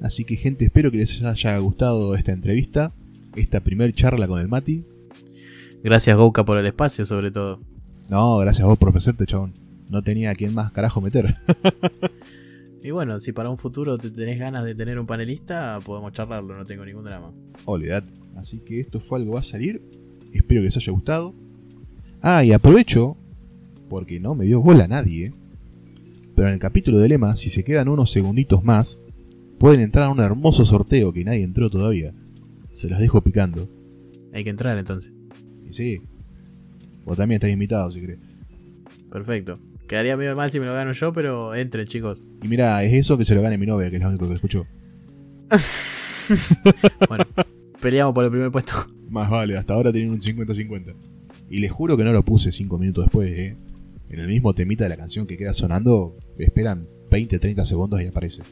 Así que gente, espero que les haya gustado esta entrevista. Esta primer charla con el Mati. Gracias Gouka por el espacio, sobre todo. No, gracias a vos por ofrecerte, chabón. No tenía a quién más carajo meter. Y bueno, si para un futuro te tenés ganas de tener un panelista, podemos charlarlo, no tengo ningún drama. Olvidad. Así que esto fue algo va a salir. Espero que les haya gustado. Ah, y aprovecho, porque no me dio bola nadie. Pero en el capítulo de Lema, si se quedan unos segunditos más, pueden entrar a un hermoso sorteo que nadie entró todavía. Se los dejo picando. Hay que entrar entonces. Y sí. Vos también estás invitado si querés. Perfecto. Quedaría medio mal si me lo gano yo, pero entren chicos. Y mira, es eso que se lo gane mi novia, que es lo único que escuchó. Bueno, peleamos por el primer puesto. Más vale, hasta ahora tienen un 50-50. Y les juro que no lo puse 5 minutos después, eh. En el mismo temita de la canción que queda sonando, esperan 20-30 segundos y aparece.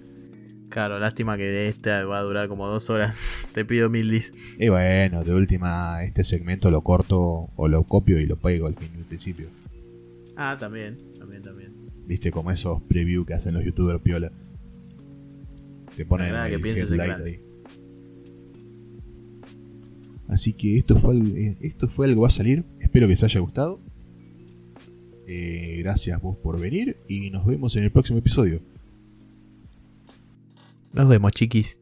Claro, lástima que esta va a durar como dos horas. Te pido mil dis. Y bueno, de última, este segmento lo corto o lo copio y lo pego al fin al principio. Ah, también, también, también. Viste como esos preview que hacen los youtubers piola. Te ponen Nada, que el pienses en headlight grande. ahí. Así que esto fue, eh, esto fue algo va a salir. Espero que les haya gustado. Eh, gracias vos por venir y nos vemos en el próximo episodio. Nos vemos, chiquis.